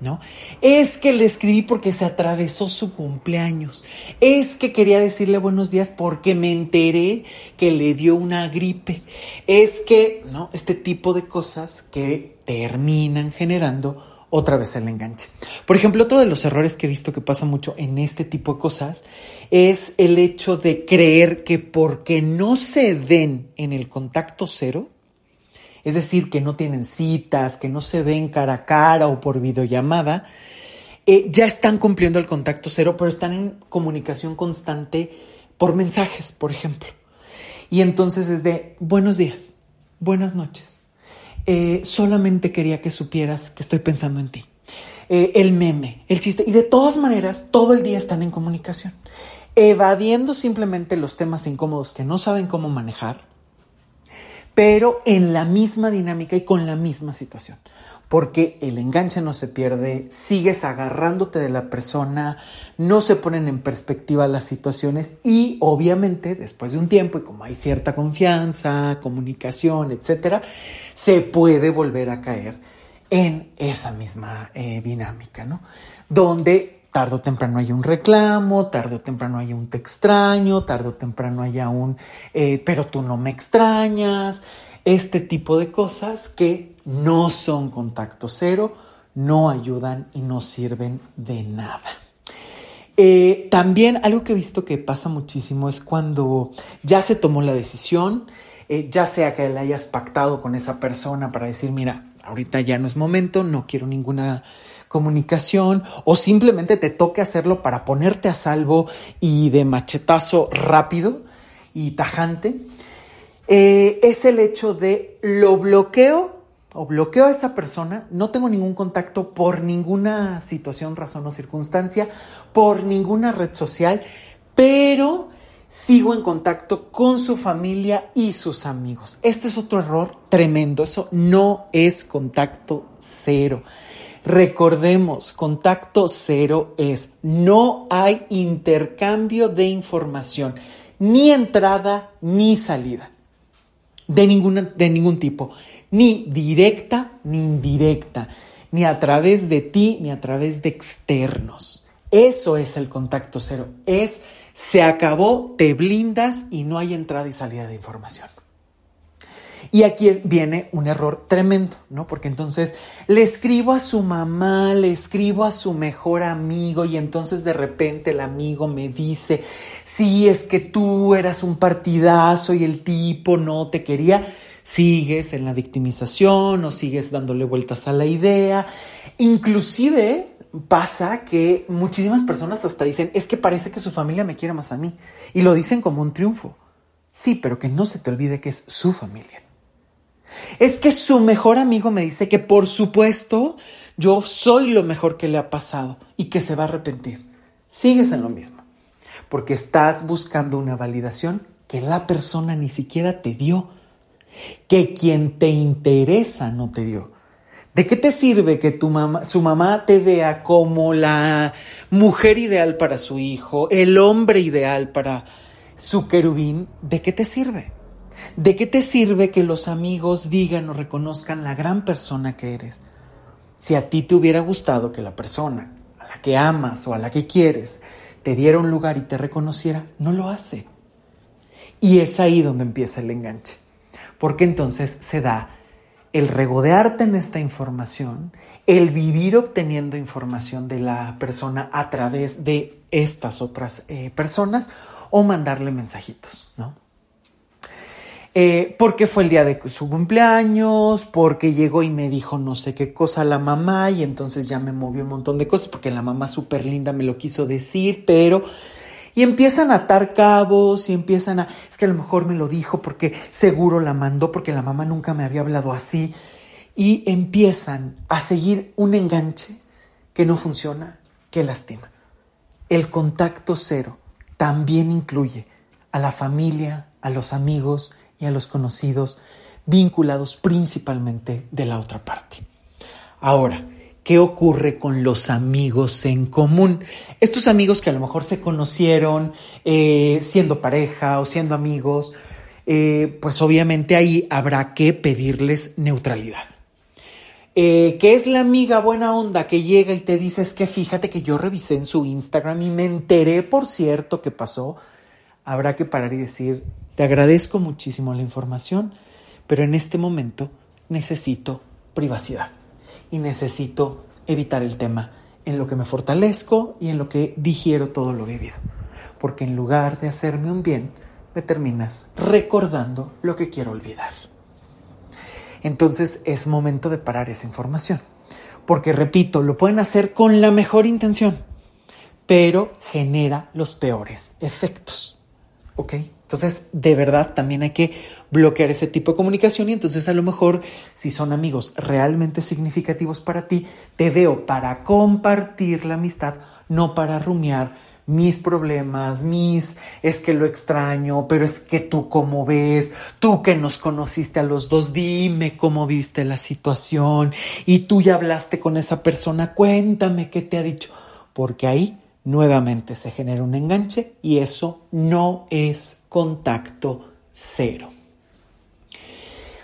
¿No? Es que le escribí porque se atravesó su cumpleaños. Es que quería decirle buenos días porque me enteré que le dio una gripe. Es que, ¿no? Este tipo de cosas que terminan generando otra vez el enganche. Por ejemplo, otro de los errores que he visto que pasa mucho en este tipo de cosas es el hecho de creer que porque no se den en el contacto cero, es decir, que no tienen citas, que no se ven cara a cara o por videollamada, eh, ya están cumpliendo el contacto cero, pero están en comunicación constante por mensajes, por ejemplo. Y entonces es de buenos días, buenas noches, eh, solamente quería que supieras que estoy pensando en ti. Eh, el meme, el chiste, y de todas maneras, todo el día están en comunicación, evadiendo simplemente los temas incómodos que no saben cómo manejar, pero en la misma dinámica y con la misma situación porque el enganche no se pierde, sigues agarrándote de la persona, no se ponen en perspectiva las situaciones y obviamente después de un tiempo y como hay cierta confianza, comunicación, etcétera, se puede volver a caer en esa misma eh, dinámica, ¿no? Donde tarde o temprano hay un reclamo, tarde o temprano hay un te extraño, tarde o temprano haya un eh, pero tú no me extrañas, este tipo de cosas que no son contacto cero, no ayudan y no sirven de nada. Eh, también algo que he visto que pasa muchísimo es cuando ya se tomó la decisión, eh, ya sea que la hayas pactado con esa persona para decir, mira, ahorita ya no es momento, no quiero ninguna comunicación o simplemente te toque hacerlo para ponerte a salvo y de machetazo rápido y tajante. eh, es el hecho de lo bloqueo o bloqueo a esa persona, no tengo ningún contacto por ninguna situación, razón o circunstancia, por ninguna red social, pero sigo en contacto con su familia y sus amigos. Este es otro error tremendo, eso no es contacto cero. Recordemos, contacto cero es no hay intercambio de información, ni entrada ni salida, de, ninguna, de ningún tipo, ni directa ni indirecta, ni a través de ti ni a través de externos. Eso es el contacto cero, es se acabó, te blindas y no hay entrada y salida de información. Y aquí viene un error tremendo, ¿no? Porque entonces le escribo a su mamá, le escribo a su mejor amigo y entonces de repente el amigo me dice, sí, es que tú eras un partidazo y el tipo no te quería. Sigues en la victimización o sigues dándole vueltas a la idea. Inclusive pasa que muchísimas personas hasta dicen, es que parece que su familia me quiere más a mí. Y lo dicen como un triunfo. Sí, pero que no se te olvide que es su familia. Es que su mejor amigo me dice que por supuesto yo soy lo mejor que le ha pasado y que se va a arrepentir. Sigues en lo mismo, porque estás buscando una validación que la persona ni siquiera te dio, que quien te interesa no te dio. ¿De qué te sirve que tu mamá, su mamá te vea como la mujer ideal para su hijo, el hombre ideal para su querubín? ¿De qué te sirve? ¿De qué te sirve que los amigos digan o reconozcan la gran persona que eres? Si a ti te hubiera gustado que la persona a la que amas o a la que quieres te diera un lugar y te reconociera, no lo hace. Y es ahí donde empieza el enganche. Porque entonces se da el regodearte en esta información, el vivir obteniendo información de la persona a través de estas otras eh, personas o mandarle mensajitos, ¿no? Eh, porque fue el día de su cumpleaños, porque llegó y me dijo no sé qué cosa la mamá y entonces ya me movió un montón de cosas porque la mamá súper linda me lo quiso decir, pero... Y empiezan a atar cabos y empiezan a... Es que a lo mejor me lo dijo porque seguro la mandó porque la mamá nunca me había hablado así. Y empiezan a seguir un enganche que no funciona, que lastima. El contacto cero también incluye a la familia, a los amigos, y a los conocidos vinculados principalmente de la otra parte. Ahora, ¿qué ocurre con los amigos en común? Estos amigos que a lo mejor se conocieron eh, siendo pareja o siendo amigos, eh, pues obviamente ahí habrá que pedirles neutralidad. Eh, que es la amiga buena onda que llega y te dice es que fíjate que yo revisé en su Instagram y me enteré, por cierto, que pasó. Habrá que parar y decir, te agradezco muchísimo la información, pero en este momento necesito privacidad y necesito evitar el tema en lo que me fortalezco y en lo que digiero todo lo vivido. Porque en lugar de hacerme un bien, me terminas recordando lo que quiero olvidar. Entonces es momento de parar esa información. Porque, repito, lo pueden hacer con la mejor intención, pero genera los peores efectos. ¿Ok? Entonces, de verdad, también hay que bloquear ese tipo de comunicación y entonces a lo mejor, si son amigos realmente significativos para ti, te veo para compartir la amistad, no para rumiar mis problemas, mis, es que lo extraño, pero es que tú cómo ves, tú que nos conociste a los dos, dime cómo viste la situación y tú ya hablaste con esa persona, cuéntame qué te ha dicho, porque ahí nuevamente se genera un enganche y eso no es contacto cero.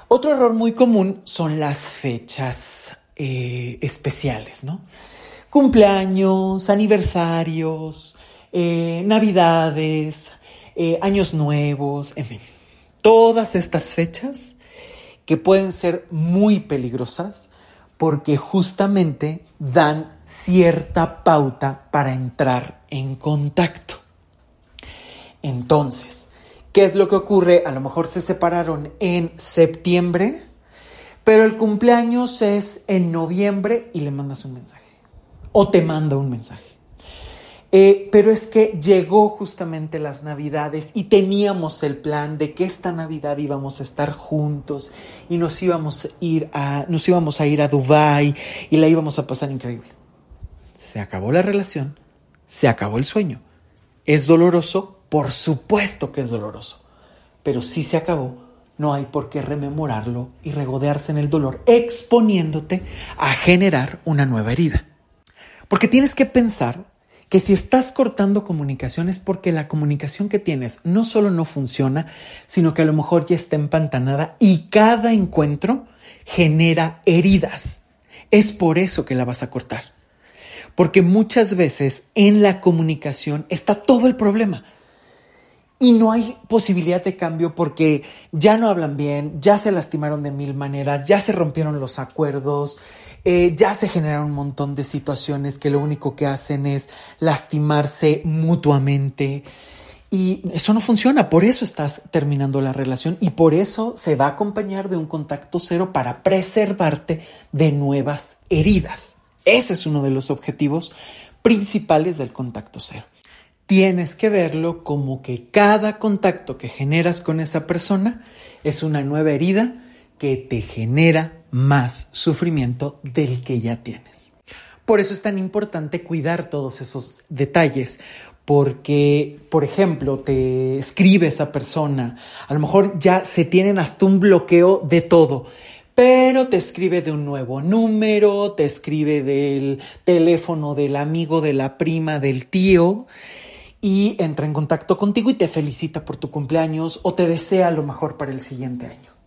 Otro error muy común son las fechas eh, especiales, ¿no? Cumpleaños, aniversarios, eh, navidades, eh, años nuevos, en fin, todas estas fechas que pueden ser muy peligrosas porque justamente dan cierta pauta para entrar en contacto. Entonces, ¿qué es lo que ocurre? A lo mejor se separaron en septiembre, pero el cumpleaños es en noviembre y le mandas un mensaje. O te manda un mensaje. Eh, pero es que llegó justamente las navidades y teníamos el plan de que esta navidad íbamos a estar juntos y nos íbamos a ir a, nos íbamos a ir a Dubai y la íbamos a pasar increíble. Se acabó la relación, se acabó el sueño. ¿Es doloroso? Por supuesto que es doloroso. Pero si se acabó, no hay por qué rememorarlo y regodearse en el dolor, exponiéndote a generar una nueva herida. Porque tienes que pensar que si estás cortando comunicación es porque la comunicación que tienes no solo no funciona, sino que a lo mejor ya está empantanada y cada encuentro genera heridas. Es por eso que la vas a cortar. Porque muchas veces en la comunicación está todo el problema. Y no hay posibilidad de cambio porque ya no hablan bien, ya se lastimaron de mil maneras, ya se rompieron los acuerdos, eh, ya se generaron un montón de situaciones que lo único que hacen es lastimarse mutuamente. Y eso no funciona, por eso estás terminando la relación y por eso se va a acompañar de un contacto cero para preservarte de nuevas heridas. Ese es uno de los objetivos principales del contacto cero. Tienes que verlo como que cada contacto que generas con esa persona es una nueva herida que te genera más sufrimiento del que ya tienes. Por eso es tan importante cuidar todos esos detalles, porque, por ejemplo, te escribe esa persona, a lo mejor ya se tienen hasta un bloqueo de todo, pero te escribe de un nuevo número, te escribe del teléfono del amigo, de la prima, del tío, y entra en contacto contigo y te felicita por tu cumpleaños o te desea lo mejor para el siguiente año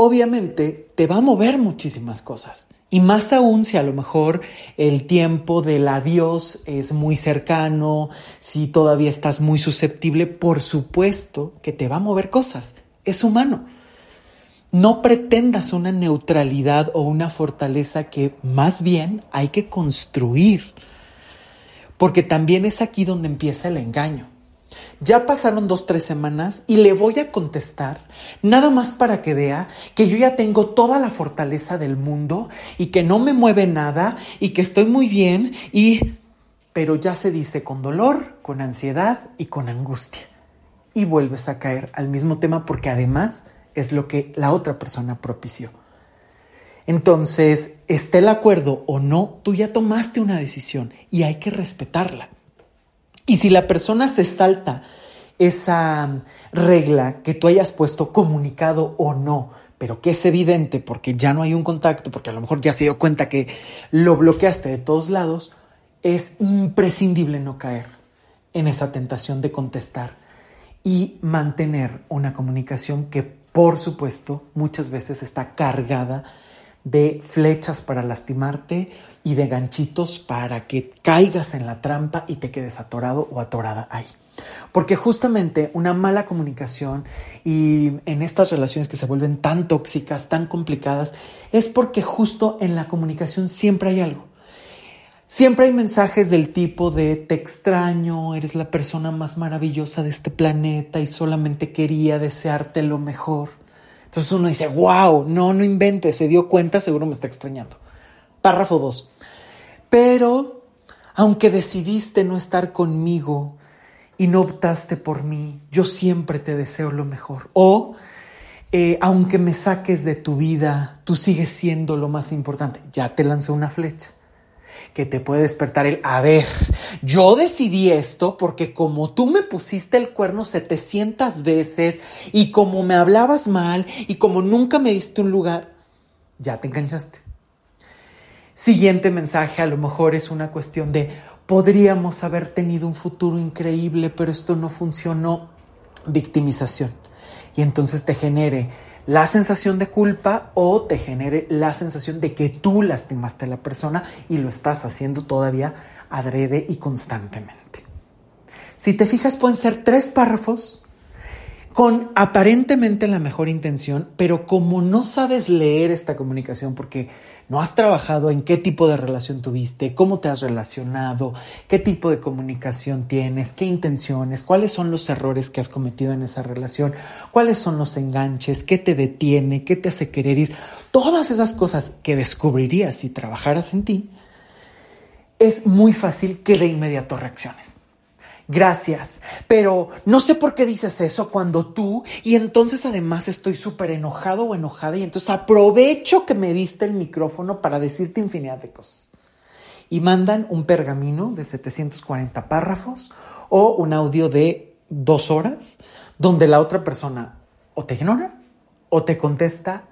obviamente te va a mover muchísimas cosas. Y más aún si a lo mejor el tiempo del adiós es muy cercano, si todavía estás muy susceptible, por supuesto que te va a mover cosas. Es humano. No pretendas una neutralidad o una fortaleza que más bien hay que construir. Porque también es aquí donde empieza el engaño. Ya pasaron dos, tres semanas y le voy a contestar nada más para que vea que yo ya tengo toda la fortaleza del mundo y que no me mueve nada y que estoy muy bien y... Pero ya se dice con dolor, con ansiedad y con angustia. Y vuelves a caer al mismo tema porque además es lo que la otra persona propició. Entonces, esté el acuerdo o no, tú ya tomaste una decisión y hay que respetarla. Y si la persona se salta esa regla que tú hayas puesto comunicado o no, pero que es evidente porque ya no hay un contacto, porque a lo mejor ya se dio cuenta que lo bloqueaste de todos lados, es imprescindible no caer en esa tentación de contestar y mantener una comunicación que por supuesto muchas veces está cargada de flechas para lastimarte y de ganchitos para que caigas en la trampa y te quedes atorado o atorada ahí. Porque justamente una mala comunicación y en estas relaciones que se vuelven tan tóxicas, tan complicadas, es porque justo en la comunicación siempre hay algo. Siempre hay mensajes del tipo de te extraño, eres la persona más maravillosa de este planeta y solamente quería desearte lo mejor. Entonces uno dice, wow, no, no inventes, se dio cuenta, seguro me está extrañando. Párrafo 2. Pero, aunque decidiste no estar conmigo y no optaste por mí, yo siempre te deseo lo mejor. O, eh, aunque me saques de tu vida, tú sigues siendo lo más importante. Ya te lanzó una flecha que te puede despertar el, a ver, yo decidí esto porque como tú me pusiste el cuerno 700 veces y como me hablabas mal y como nunca me diste un lugar, ya te enganchaste. Siguiente mensaje a lo mejor es una cuestión de podríamos haber tenido un futuro increíble, pero esto no funcionó. Victimización. Y entonces te genere la sensación de culpa o te genere la sensación de que tú lastimaste a la persona y lo estás haciendo todavía adrede y constantemente. Si te fijas, pueden ser tres párrafos con aparentemente la mejor intención, pero como no sabes leer esta comunicación porque no has trabajado en qué tipo de relación tuviste, cómo te has relacionado, qué tipo de comunicación tienes, qué intenciones, cuáles son los errores que has cometido en esa relación, cuáles son los enganches, qué te detiene, qué te hace querer ir, todas esas cosas que descubrirías si trabajaras en ti, es muy fácil que de inmediato reacciones. Gracias, pero no sé por qué dices eso cuando tú, y entonces además estoy súper enojado o enojada, y entonces aprovecho que me diste el micrófono para decirte infinidad de cosas. Y mandan un pergamino de 740 párrafos o un audio de dos horas, donde la otra persona o te ignora o te contesta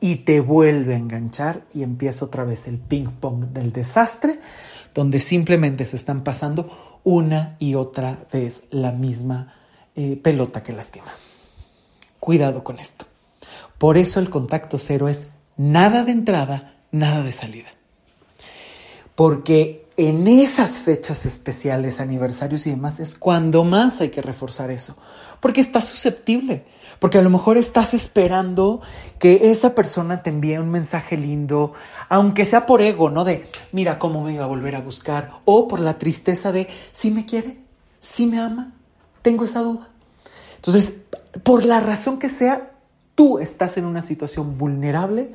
y te vuelve a enganchar y empieza otra vez el ping pong del desastre, donde simplemente se están pasando una y otra vez la misma eh, pelota que lastima. Cuidado con esto. Por eso el contacto cero es nada de entrada, nada de salida. Porque en esas fechas especiales, aniversarios y demás, es cuando más hay que reforzar eso. Porque estás susceptible. Porque a lo mejor estás esperando que esa persona te envíe un mensaje lindo, aunque sea por ego, ¿no? De, mira cómo me iba a volver a buscar. O por la tristeza de, si me quiere, si me ama, tengo esa duda. Entonces, por la razón que sea, tú estás en una situación vulnerable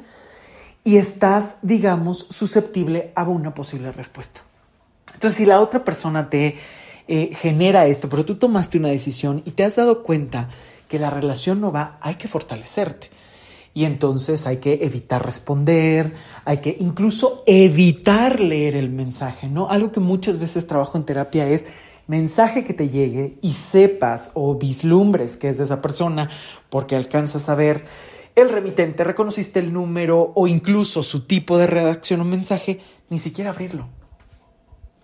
y estás, digamos, susceptible a una posible respuesta. Entonces, si la otra persona te eh, genera esto, pero tú tomaste una decisión y te has dado cuenta que la relación no va, hay que fortalecerte. Y entonces hay que evitar responder, hay que incluso evitar leer el mensaje, ¿no? Algo que muchas veces trabajo en terapia es mensaje que te llegue y sepas o vislumbres que es de esa persona porque alcanzas a ver el remitente, reconociste el número o incluso su tipo de redacción o mensaje, ni siquiera abrirlo.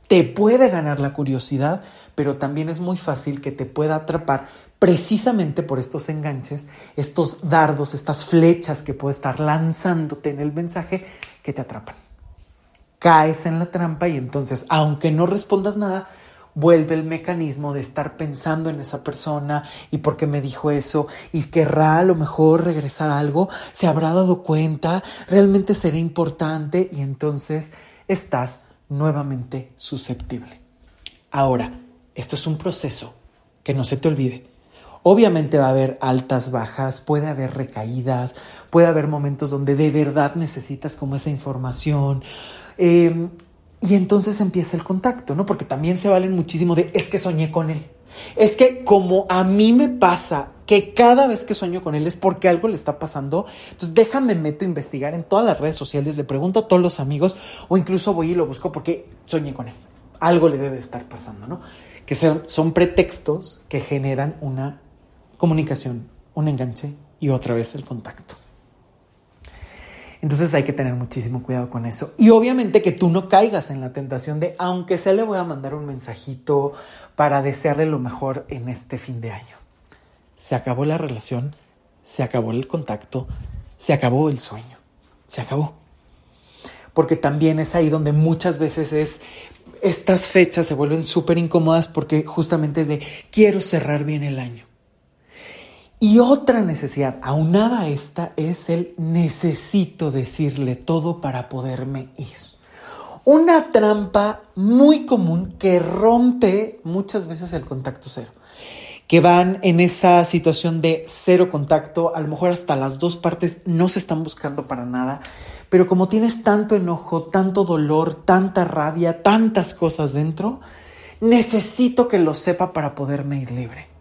Te puede ganar la curiosidad, pero también es muy fácil que te pueda atrapar precisamente por estos enganches, estos dardos, estas flechas que puede estar lanzándote en el mensaje que te atrapan. Caes en la trampa y entonces, aunque no respondas nada, vuelve el mecanismo de estar pensando en esa persona y por qué me dijo eso y querrá a lo mejor regresar algo, se habrá dado cuenta, realmente será importante y entonces estás nuevamente susceptible. Ahora, esto es un proceso que no se te olvide Obviamente va a haber altas, bajas, puede haber recaídas, puede haber momentos donde de verdad necesitas como esa información. Em, y entonces empieza el contacto, ¿no? Porque también se valen muchísimo de, es que soñé con él. Es que como a mí me pasa que cada vez que sueño con él es porque algo le está pasando, entonces déjame meto a investigar en todas las redes sociales, le pregunto a todos los amigos o incluso voy y lo busco porque soñé con él. Algo le debe estar pasando, ¿no? Que son, son pretextos que generan una comunicación, un enganche y otra vez el contacto. Entonces hay que tener muchísimo cuidado con eso. Y obviamente que tú no caigas en la tentación de, aunque sea le voy a mandar un mensajito para desearle lo mejor en este fin de año. Se acabó la relación, se acabó el contacto, se acabó el sueño, se acabó. Porque también es ahí donde muchas veces es, estas fechas se vuelven súper incómodas porque justamente es de, quiero cerrar bien el año y otra necesidad, aunada a esta, es el necesito decirle todo para poderme ir. Una trampa muy común que rompe muchas veces el contacto cero. Que van en esa situación de cero contacto, a lo mejor hasta las dos partes no se están buscando para nada, pero como tienes tanto enojo, tanto dolor, tanta rabia, tantas cosas dentro, necesito que lo sepa para poderme ir libre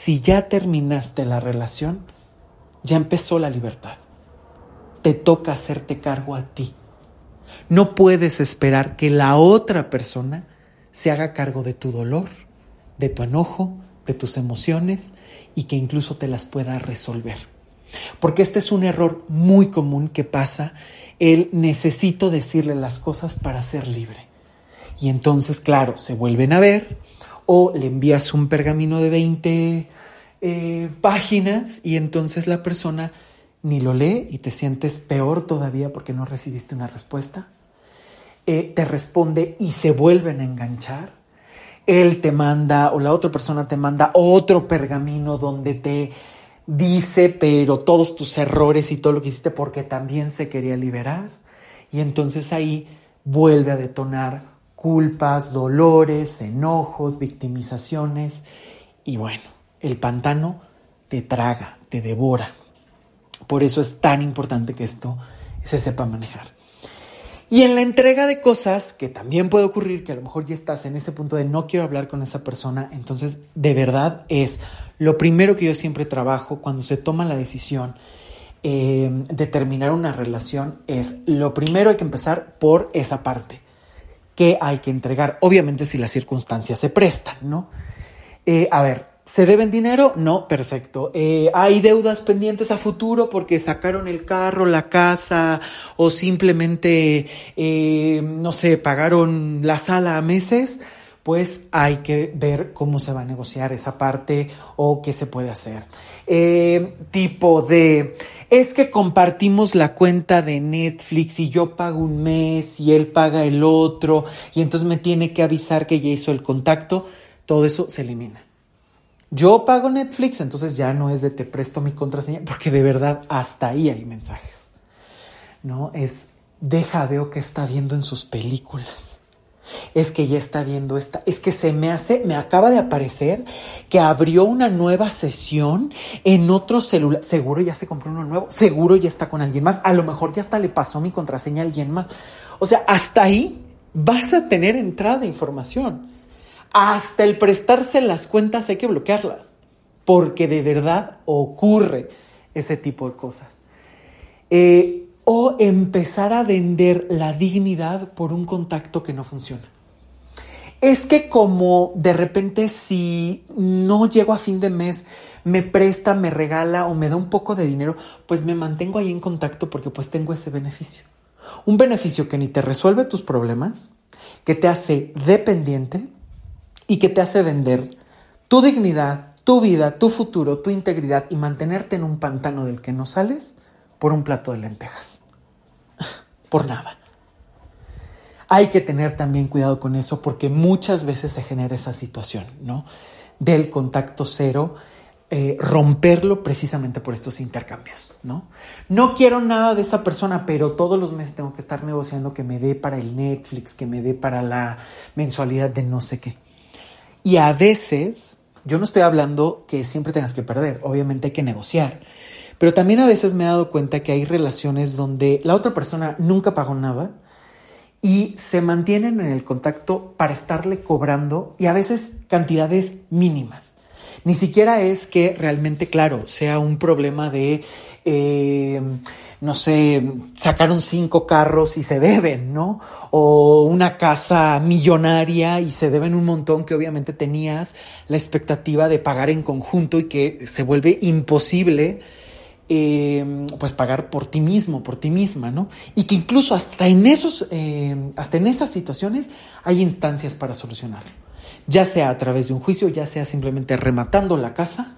si ya terminaste la relación, ya empezó la libertad. Te toca hacerte cargo a ti. No puedes esperar que la otra persona se haga cargo de tu dolor, de tu enojo, de tus emociones y que incluso te las pueda resolver. Porque este es un error muy común que pasa, el necesito decirle las cosas para ser libre. Y entonces, claro, se vuelven a ver, o le envías un pergamino de 20 eh, páginas y entonces la persona ni lo lee y te sientes peor todavía porque no recibiste una respuesta. Eh, te responde y se vuelven a enganchar. Él te manda o la otra persona te manda otro pergamino donde te dice, pero todos tus errores y todo lo que hiciste porque también se quería liberar. Y entonces ahí vuelve a detonar culpas, dolores, enojos, victimizaciones y bueno, el pantano te traga, te devora. Por eso es tan importante que esto se sepa manejar. Y en la entrega de cosas, que también puede ocurrir que a lo mejor ya estás en ese punto de no quiero hablar con esa persona, entonces de verdad es lo primero que yo siempre trabajo cuando se toma la decisión eh, de terminar una relación, es lo primero hay que empezar por esa parte que hay que entregar, obviamente si las circunstancias se prestan, ¿no? Eh, a ver, ¿Se deben dinero? No, perfecto. Eh, ¿Hay deudas pendientes a futuro porque sacaron el carro, la casa o simplemente, eh, no sé, pagaron la sala a meses? Pues hay que ver cómo se va a negociar esa parte o qué se puede hacer. Tipo de, es que compartimos la cuenta de Netflix y yo pago un mes y él paga el otro y entonces me tiene que avisar que ya hizo el contacto. Todo eso se elimina. Yo pago Netflix, entonces ya no es de te presto mi contraseña, porque de verdad hasta ahí hay mensajes. No, es deja veo que está viendo en sus películas. Es que ya está viendo esta, es que se me hace, me acaba de aparecer que abrió una nueva sesión en otro celular. Seguro ya se compró uno nuevo, seguro ya está con alguien más, a lo mejor ya hasta le pasó mi contraseña a alguien más. O sea, hasta ahí vas a tener entrada de información hasta el prestarse las cuentas hay que bloquearlas, porque de verdad ocurre ese tipo de cosas. Eh, o empezar a vender la dignidad por un contacto que no funciona. Es que como de repente si no llego a fin de mes, me presta, me regala o me da un poco de dinero, pues me mantengo ahí en contacto porque pues tengo ese beneficio. Un beneficio que ni te resuelve tus problemas, que te hace dependiente, y que te hace vender tu dignidad, tu vida, tu futuro, tu integridad y mantenerte en un pantano del que no sales por un plato de lentejas. por nada. Hay que tener también cuidado con eso porque muchas veces se genera esa situación, ¿no? Del contacto cero, eh, romperlo precisamente por estos intercambios, ¿no? No quiero nada de esa persona, pero todos los meses tengo que estar negociando que me dé para el Netflix, que me dé para la mensualidad de no sé qué. Y a veces, yo no estoy hablando que siempre tengas que perder, obviamente hay que negociar, pero también a veces me he dado cuenta que hay relaciones donde la otra persona nunca pagó nada y se mantienen en el contacto para estarle cobrando y a veces cantidades mínimas. Ni siquiera es que realmente, claro, sea un problema de... Eh, no sé, sacaron cinco carros y se deben, ¿no? O una casa millonaria y se deben un montón que obviamente tenías la expectativa de pagar en conjunto y que se vuelve imposible. Eh, pues pagar por ti mismo, por ti misma, ¿no? Y que incluso hasta en esos, eh, hasta en esas situaciones hay instancias para solucionarlo. Ya sea a través de un juicio, ya sea simplemente rematando la casa,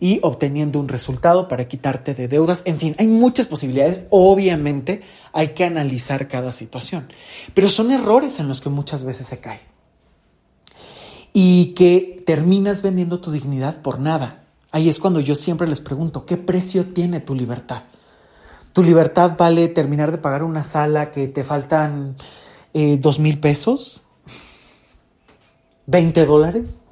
y obteniendo un resultado para quitarte de deudas. En fin, hay muchas posibilidades. Obviamente hay que analizar cada situación, pero son errores en los que muchas veces se cae. Y que terminas vendiendo tu dignidad por nada. Ahí es cuando yo siempre les pregunto, ¿qué precio tiene tu libertad? ¿Tu libertad vale terminar de pagar una sala que te faltan eh, dos mil pesos? ¿20 dólares?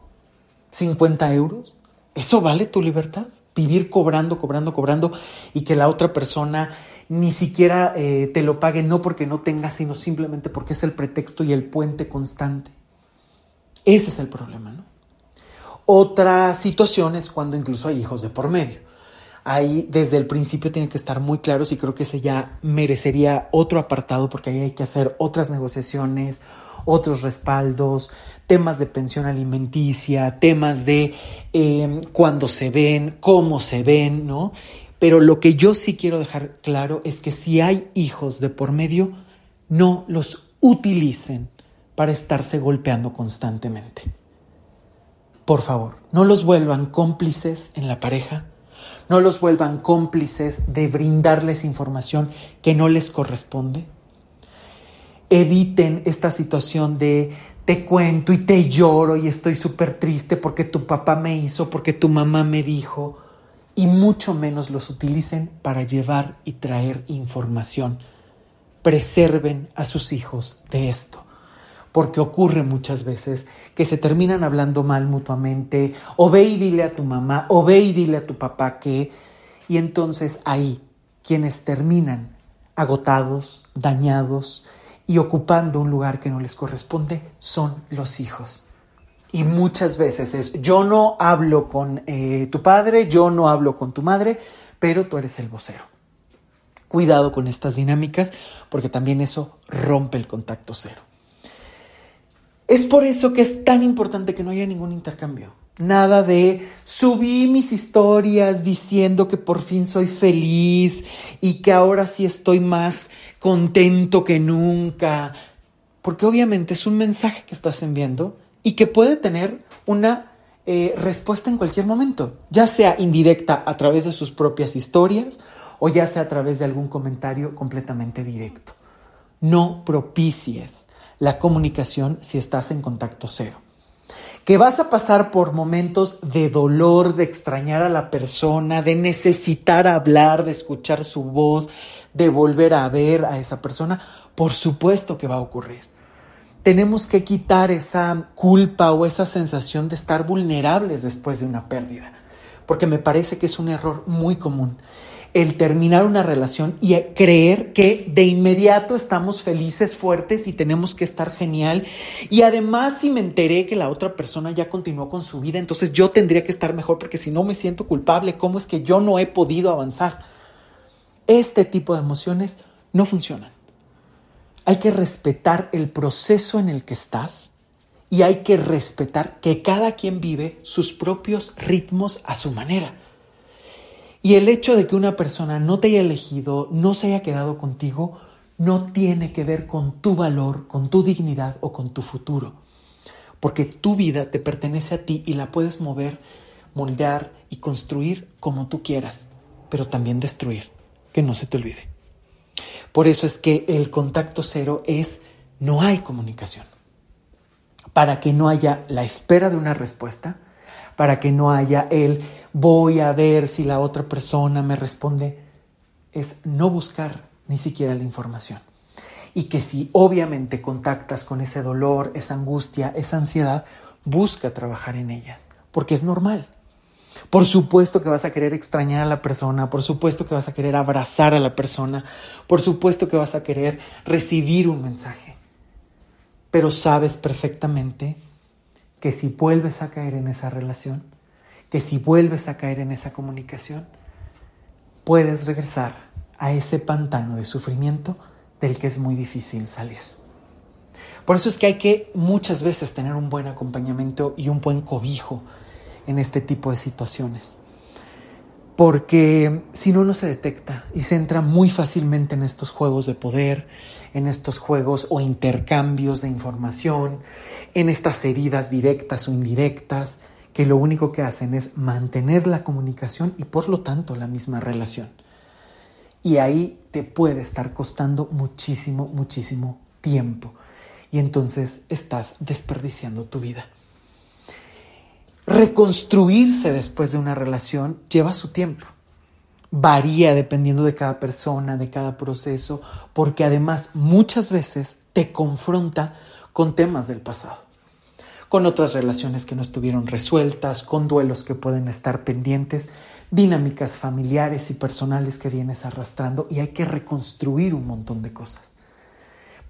¿50 euros? ¿Eso vale tu libertad? Vivir cobrando, cobrando, cobrando y que la otra persona ni siquiera eh, te lo pague, no porque no tenga, sino simplemente porque es el pretexto y el puente constante. Ese es el problema, ¿no? Otra situación es cuando incluso hay hijos de por medio. Ahí desde el principio tienen que estar muy claros y creo que ese ya merecería otro apartado porque ahí hay que hacer otras negociaciones, otros respaldos, temas de pensión alimenticia, temas de eh, cuándo se ven, cómo se ven, ¿no? Pero lo que yo sí quiero dejar claro es que si hay hijos de por medio, no los utilicen para estarse golpeando constantemente. Por favor, no los vuelvan cómplices en la pareja, no los vuelvan cómplices de brindarles información que no les corresponde eviten esta situación de te cuento y te lloro y estoy súper triste porque tu papá me hizo, porque tu mamá me dijo, y mucho menos los utilicen para llevar y traer información. Preserven a sus hijos de esto, porque ocurre muchas veces que se terminan hablando mal mutuamente, o ve y dile a tu mamá, o ve y dile a tu papá que, y entonces ahí quienes terminan agotados, dañados, y ocupando un lugar que no les corresponde son los hijos. Y muchas veces es, yo no hablo con eh, tu padre, yo no hablo con tu madre, pero tú eres el vocero. Cuidado con estas dinámicas porque también eso rompe el contacto cero. Es por eso que es tan importante que no haya ningún intercambio. Nada de subí mis historias diciendo que por fin soy feliz y que ahora sí estoy más contento que nunca. Porque obviamente es un mensaje que estás enviando y que puede tener una eh, respuesta en cualquier momento, ya sea indirecta a través de sus propias historias o ya sea a través de algún comentario completamente directo. No propicies la comunicación si estás en contacto cero. Que vas a pasar por momentos de dolor, de extrañar a la persona, de necesitar hablar, de escuchar su voz, de volver a ver a esa persona, por supuesto que va a ocurrir tenemos que quitar esa culpa o esa sensación de estar vulnerables después de una pérdida, porque me parece que es un error muy común el terminar una relación y creer que de inmediato estamos felices, fuertes y tenemos que estar genial. Y además si me enteré que la otra persona ya continuó con su vida, entonces yo tendría que estar mejor porque si no me siento culpable, ¿cómo es que yo no he podido avanzar? Este tipo de emociones no funcionan. Hay que respetar el proceso en el que estás y hay que respetar que cada quien vive sus propios ritmos a su manera. Y el hecho de que una persona no te haya elegido, no se haya quedado contigo, no tiene que ver con tu valor, con tu dignidad o con tu futuro. Porque tu vida te pertenece a ti y la puedes mover, moldear y construir como tú quieras, pero también destruir, que no se te olvide. Por eso es que el contacto cero es no hay comunicación. Para que no haya la espera de una respuesta, para que no haya el voy a ver si la otra persona me responde, es no buscar ni siquiera la información. Y que si obviamente contactas con ese dolor, esa angustia, esa ansiedad, busca trabajar en ellas, porque es normal. Por supuesto que vas a querer extrañar a la persona, por supuesto que vas a querer abrazar a la persona, por supuesto que vas a querer recibir un mensaje. Pero sabes perfectamente que si vuelves a caer en esa relación, que si vuelves a caer en esa comunicación, puedes regresar a ese pantano de sufrimiento del que es muy difícil salir. Por eso es que hay que muchas veces tener un buen acompañamiento y un buen cobijo en este tipo de situaciones. Porque si no, no se detecta y se entra muy fácilmente en estos juegos de poder, en estos juegos o intercambios de información, en estas heridas directas o indirectas, que lo único que hacen es mantener la comunicación y por lo tanto la misma relación. Y ahí te puede estar costando muchísimo, muchísimo tiempo. Y entonces estás desperdiciando tu vida. Reconstruirse después de una relación lleva su tiempo. Varía dependiendo de cada persona, de cada proceso, porque además muchas veces te confronta con temas del pasado, con otras relaciones que no estuvieron resueltas, con duelos que pueden estar pendientes, dinámicas familiares y personales que vienes arrastrando y hay que reconstruir un montón de cosas.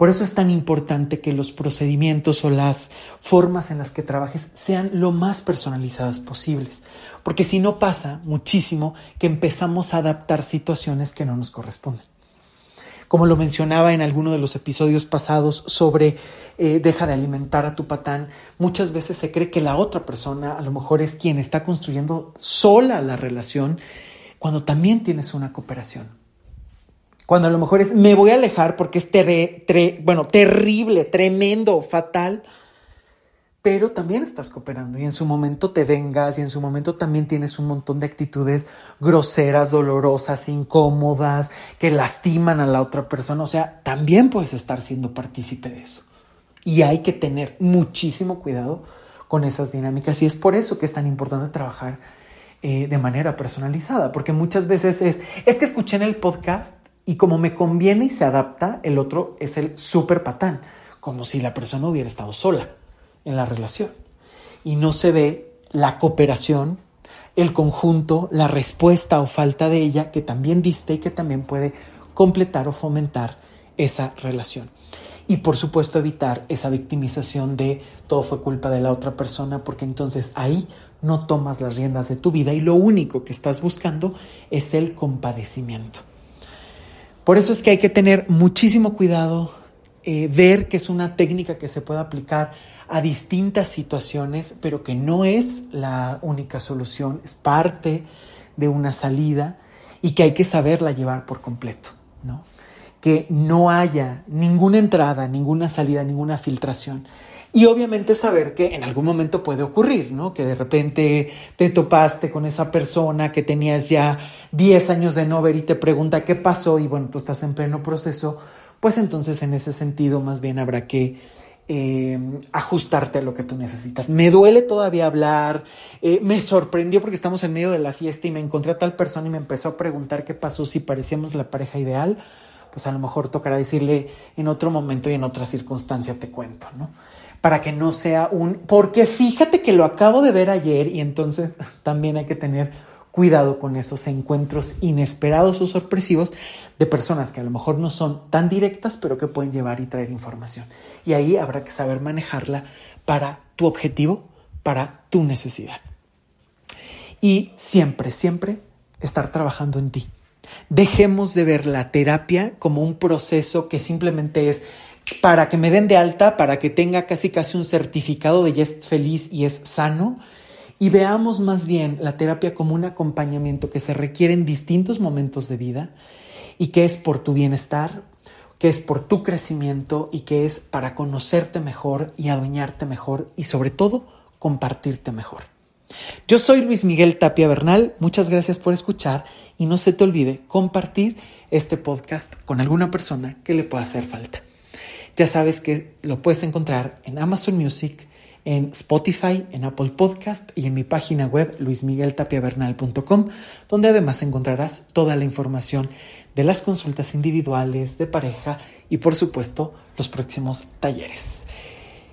Por eso es tan importante que los procedimientos o las formas en las que trabajes sean lo más personalizadas posibles, porque si no pasa muchísimo que empezamos a adaptar situaciones que no nos corresponden. Como lo mencionaba en alguno de los episodios pasados sobre eh, deja de alimentar a tu patán, muchas veces se cree que la otra persona a lo mejor es quien está construyendo sola la relación cuando también tienes una cooperación. Cuando a lo mejor es, me voy a alejar porque es bueno, terrible, tremendo, fatal. Pero también estás cooperando y en su momento te vengas y en su momento también tienes un montón de actitudes groseras, dolorosas, incómodas, que lastiman a la otra persona. O sea, también puedes estar siendo partícipe de eso. Y hay que tener muchísimo cuidado con esas dinámicas y es por eso que es tan importante trabajar eh, de manera personalizada, porque muchas veces es, es que escuché en el podcast y como me conviene y se adapta, el otro es el súper patán, como si la persona hubiera estado sola en la relación. Y no se ve la cooperación, el conjunto, la respuesta o falta de ella que también diste y que también puede completar o fomentar esa relación. Y por supuesto evitar esa victimización de todo fue culpa de la otra persona, porque entonces ahí no tomas las riendas de tu vida y lo único que estás buscando es el compadecimiento. Por eso es que hay que tener muchísimo cuidado, eh, ver que es una técnica que se puede aplicar a distintas situaciones, pero que no es la única solución, es parte de una salida y que hay que saberla llevar por completo, ¿no? Que no haya ninguna entrada, ninguna salida, ninguna filtración. Y obviamente saber que en algún momento puede ocurrir, ¿no? Que de repente te topaste con esa persona que tenías ya 10 años de no ver y te pregunta qué pasó y bueno, tú estás en pleno proceso, pues entonces en ese sentido más bien habrá que eh, ajustarte a lo que tú necesitas. Me duele todavía hablar, eh, me sorprendió porque estamos en medio de la fiesta y me encontré a tal persona y me empezó a preguntar qué pasó, si parecíamos la pareja ideal, pues a lo mejor tocará decirle en otro momento y en otra circunstancia te cuento, ¿no? Para que no sea un, porque fíjate que lo acabo de ver ayer y entonces también hay que tener cuidado con esos encuentros inesperados o sorpresivos de personas que a lo mejor no son tan directas, pero que pueden llevar y traer información. Y ahí habrá que saber manejarla para tu objetivo, para tu necesidad. Y siempre, siempre estar trabajando en ti. Dejemos de ver la terapia como un proceso que simplemente es para que me den de alta, para que tenga casi casi un certificado de ya es feliz y es sano. Y veamos más bien la terapia como un acompañamiento que se requiere en distintos momentos de vida y que es por tu bienestar, que es por tu crecimiento y que es para conocerte mejor y adueñarte mejor y sobre todo compartirte mejor. Yo soy Luis Miguel Tapia Bernal, muchas gracias por escuchar y no se te olvide compartir este podcast con alguna persona que le pueda hacer falta. Ya sabes que lo puedes encontrar en Amazon Music, en Spotify, en Apple Podcast y en mi página web luismigueltapiavernal.com, donde además encontrarás toda la información de las consultas individuales, de pareja y por supuesto los próximos talleres.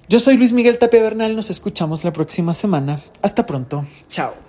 Yo soy Luis Miguel Tapia Bernal, nos escuchamos la próxima semana. Hasta pronto, chao.